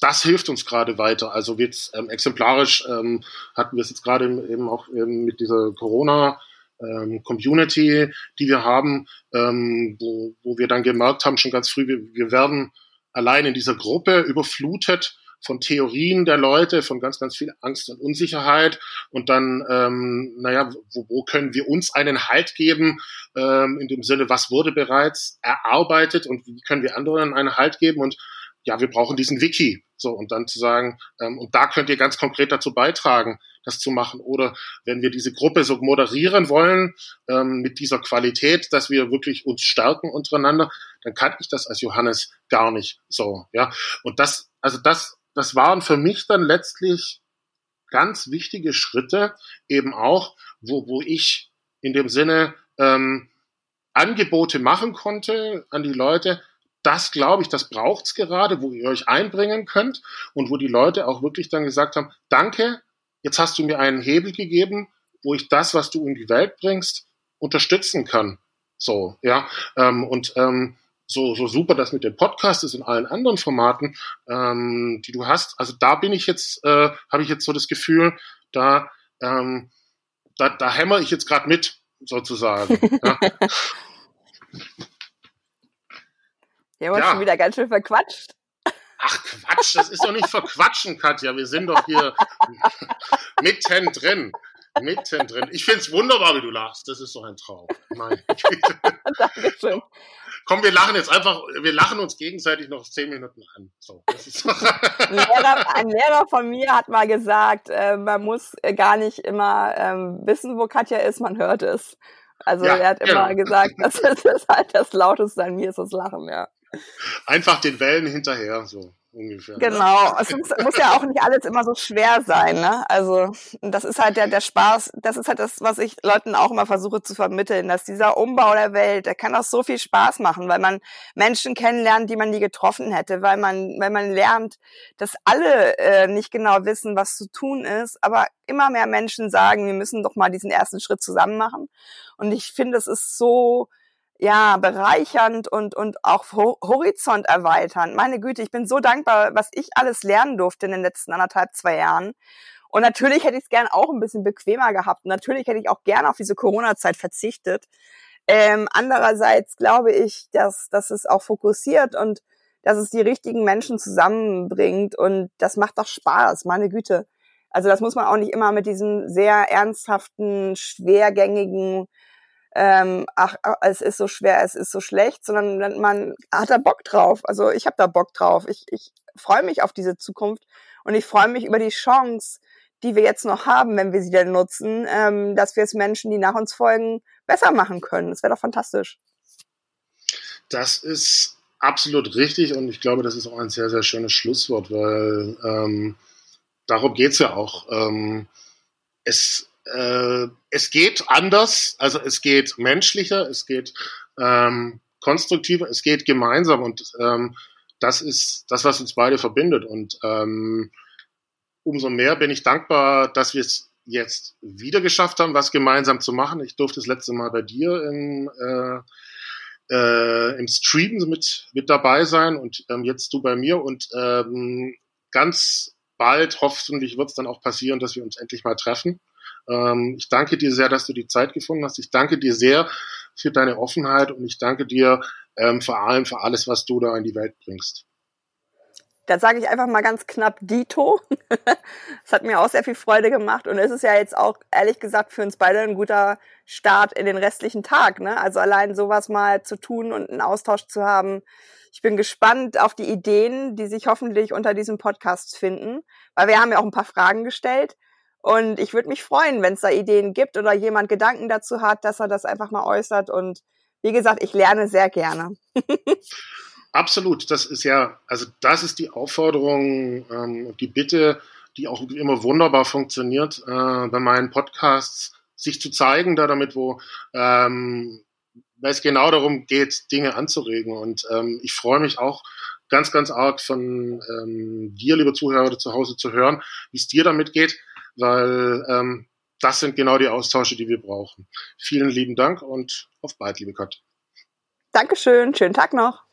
das hilft uns gerade weiter. Also jetzt ähm, exemplarisch ähm, hatten wir es jetzt gerade eben auch eben mit dieser Corona ähm, Community, die wir haben, ähm, wo, wo wir dann gemerkt haben, schon ganz früh, wir, wir werden allein in dieser Gruppe überflutet von Theorien der Leute, von ganz, ganz viel Angst und Unsicherheit. Und dann, ähm, naja, wo, wo können wir uns einen Halt geben, ähm, in dem Sinne, was wurde bereits erarbeitet und wie können wir anderen einen Halt geben? Und ja, wir brauchen diesen Wiki. So, und dann zu sagen, ähm, und da könnt ihr ganz konkret dazu beitragen, das zu machen. Oder wenn wir diese Gruppe so moderieren wollen, ähm, mit dieser Qualität, dass wir wirklich uns stärken untereinander, dann kann ich das als Johannes gar nicht so, ja. Und das, also das, das waren für mich dann letztlich ganz wichtige Schritte, eben auch, wo, wo ich in dem Sinne ähm, Angebote machen konnte an die Leute, das glaube ich, das braucht's gerade, wo ihr euch einbringen könnt und wo die Leute auch wirklich dann gesagt haben, danke, jetzt hast du mir einen Hebel gegeben, wo ich das, was du in die Welt bringst, unterstützen kann. So, ja. Ähm, und ähm, so, so super das mit dem Podcast ist in allen anderen Formaten, ähm, die du hast. Also da bin ich jetzt, äh, habe ich jetzt so das Gefühl, da, ähm, da, da hämmer ich jetzt gerade mit, sozusagen. ja. Wir haben ja. schon wieder ganz schön verquatscht. Ach Quatsch, das ist doch nicht verquatschen, Katja. Wir sind doch hier mittendrin. Mittendrin. Ich finde es wunderbar, wie du lachst. Das ist doch ein Traum. Nein. Dankeschön. Komm, wir lachen jetzt einfach, wir lachen uns gegenseitig noch zehn Minuten an. So, ein, Lehrer, ein, Lehrer, von mir hat mal gesagt, äh, man muss gar nicht immer ähm, wissen, wo Katja ist, man hört es. Also ja, er hat immer genau. gesagt, das ist halt das Lauteste an mir ist das Lachen, ja. Einfach den Wellen hinterher, so ungefähr. Genau, es muss, muss, ja auch nicht alles immer so schwer sein, ne? Also das ist halt der, der Spaß, das ist halt das, was ich Leuten auch immer versuche zu vermitteln, dass dieser Umbau der Welt, der kann auch so viel Spaß machen, weil man Menschen kennenlernt, die man nie getroffen hätte, weil man, weil man lernt, dass alle äh, nicht genau wissen, was zu tun ist, aber immer mehr Menschen sagen, wir müssen doch mal diesen ersten Schritt zusammen machen. Und ich finde, es ist so ja, bereichernd und, und auch Horizont erweiternd. Meine Güte, ich bin so dankbar, was ich alles lernen durfte in den letzten anderthalb, zwei Jahren. Und natürlich hätte ich es gern auch ein bisschen bequemer gehabt. Und natürlich hätte ich auch gern auf diese Corona-Zeit verzichtet. Ähm, andererseits glaube ich, dass, dass es auch fokussiert und dass es die richtigen Menschen zusammenbringt. Und das macht doch Spaß, meine Güte. Also das muss man auch nicht immer mit diesem sehr ernsthaften, schwergängigen ähm, ach, es ist so schwer, es ist so schlecht, sondern man hat da Bock drauf. Also ich habe da Bock drauf. Ich, ich freue mich auf diese Zukunft und ich freue mich über die Chance, die wir jetzt noch haben, wenn wir sie denn nutzen, ähm, dass wir es Menschen, die nach uns folgen, besser machen können. Das wäre doch fantastisch. Das ist absolut richtig und ich glaube, das ist auch ein sehr, sehr schönes Schlusswort, weil ähm, darum geht's ja auch. Ähm, es äh, es geht anders, also es geht menschlicher, es geht ähm, konstruktiver, es geht gemeinsam und ähm, das ist das, was uns beide verbindet. Und ähm, umso mehr bin ich dankbar, dass wir es jetzt wieder geschafft haben, was gemeinsam zu machen. Ich durfte das letzte Mal bei dir im, äh, äh, im Stream mit, mit dabei sein und ähm, jetzt du bei mir und ähm, ganz bald hoffentlich wird es dann auch passieren, dass wir uns endlich mal treffen. Ähm, ich danke dir sehr, dass du die Zeit gefunden hast. Ich danke dir sehr für deine Offenheit und ich danke dir ähm, vor allem für alles, was du da in die Welt bringst. Da sage ich einfach mal ganz knapp Dito. Es hat mir auch sehr viel Freude gemacht und es ist ja jetzt auch ehrlich gesagt für uns beide ein guter Start in den restlichen Tag. Ne? Also allein sowas mal zu tun und einen Austausch zu haben. Ich bin gespannt auf die Ideen, die sich hoffentlich unter diesem Podcast finden, weil wir haben ja auch ein paar Fragen gestellt. Und ich würde mich freuen, wenn es da Ideen gibt oder jemand Gedanken dazu hat, dass er das einfach mal äußert. Und wie gesagt, ich lerne sehr gerne. Absolut, das ist ja, also das ist die Aufforderung ähm, die Bitte, die auch immer wunderbar funktioniert äh, bei meinen Podcasts, sich zu zeigen, da damit, wo ähm, weil es genau darum geht, Dinge anzuregen. Und ähm, ich freue mich auch ganz, ganz arg von ähm, dir, liebe Zuhörer, zu Hause zu hören, wie es dir damit geht, weil ähm, das sind genau die Austausche, die wir brauchen. Vielen lieben Dank und auf bald, liebe Kat. Dankeschön, schönen Tag noch.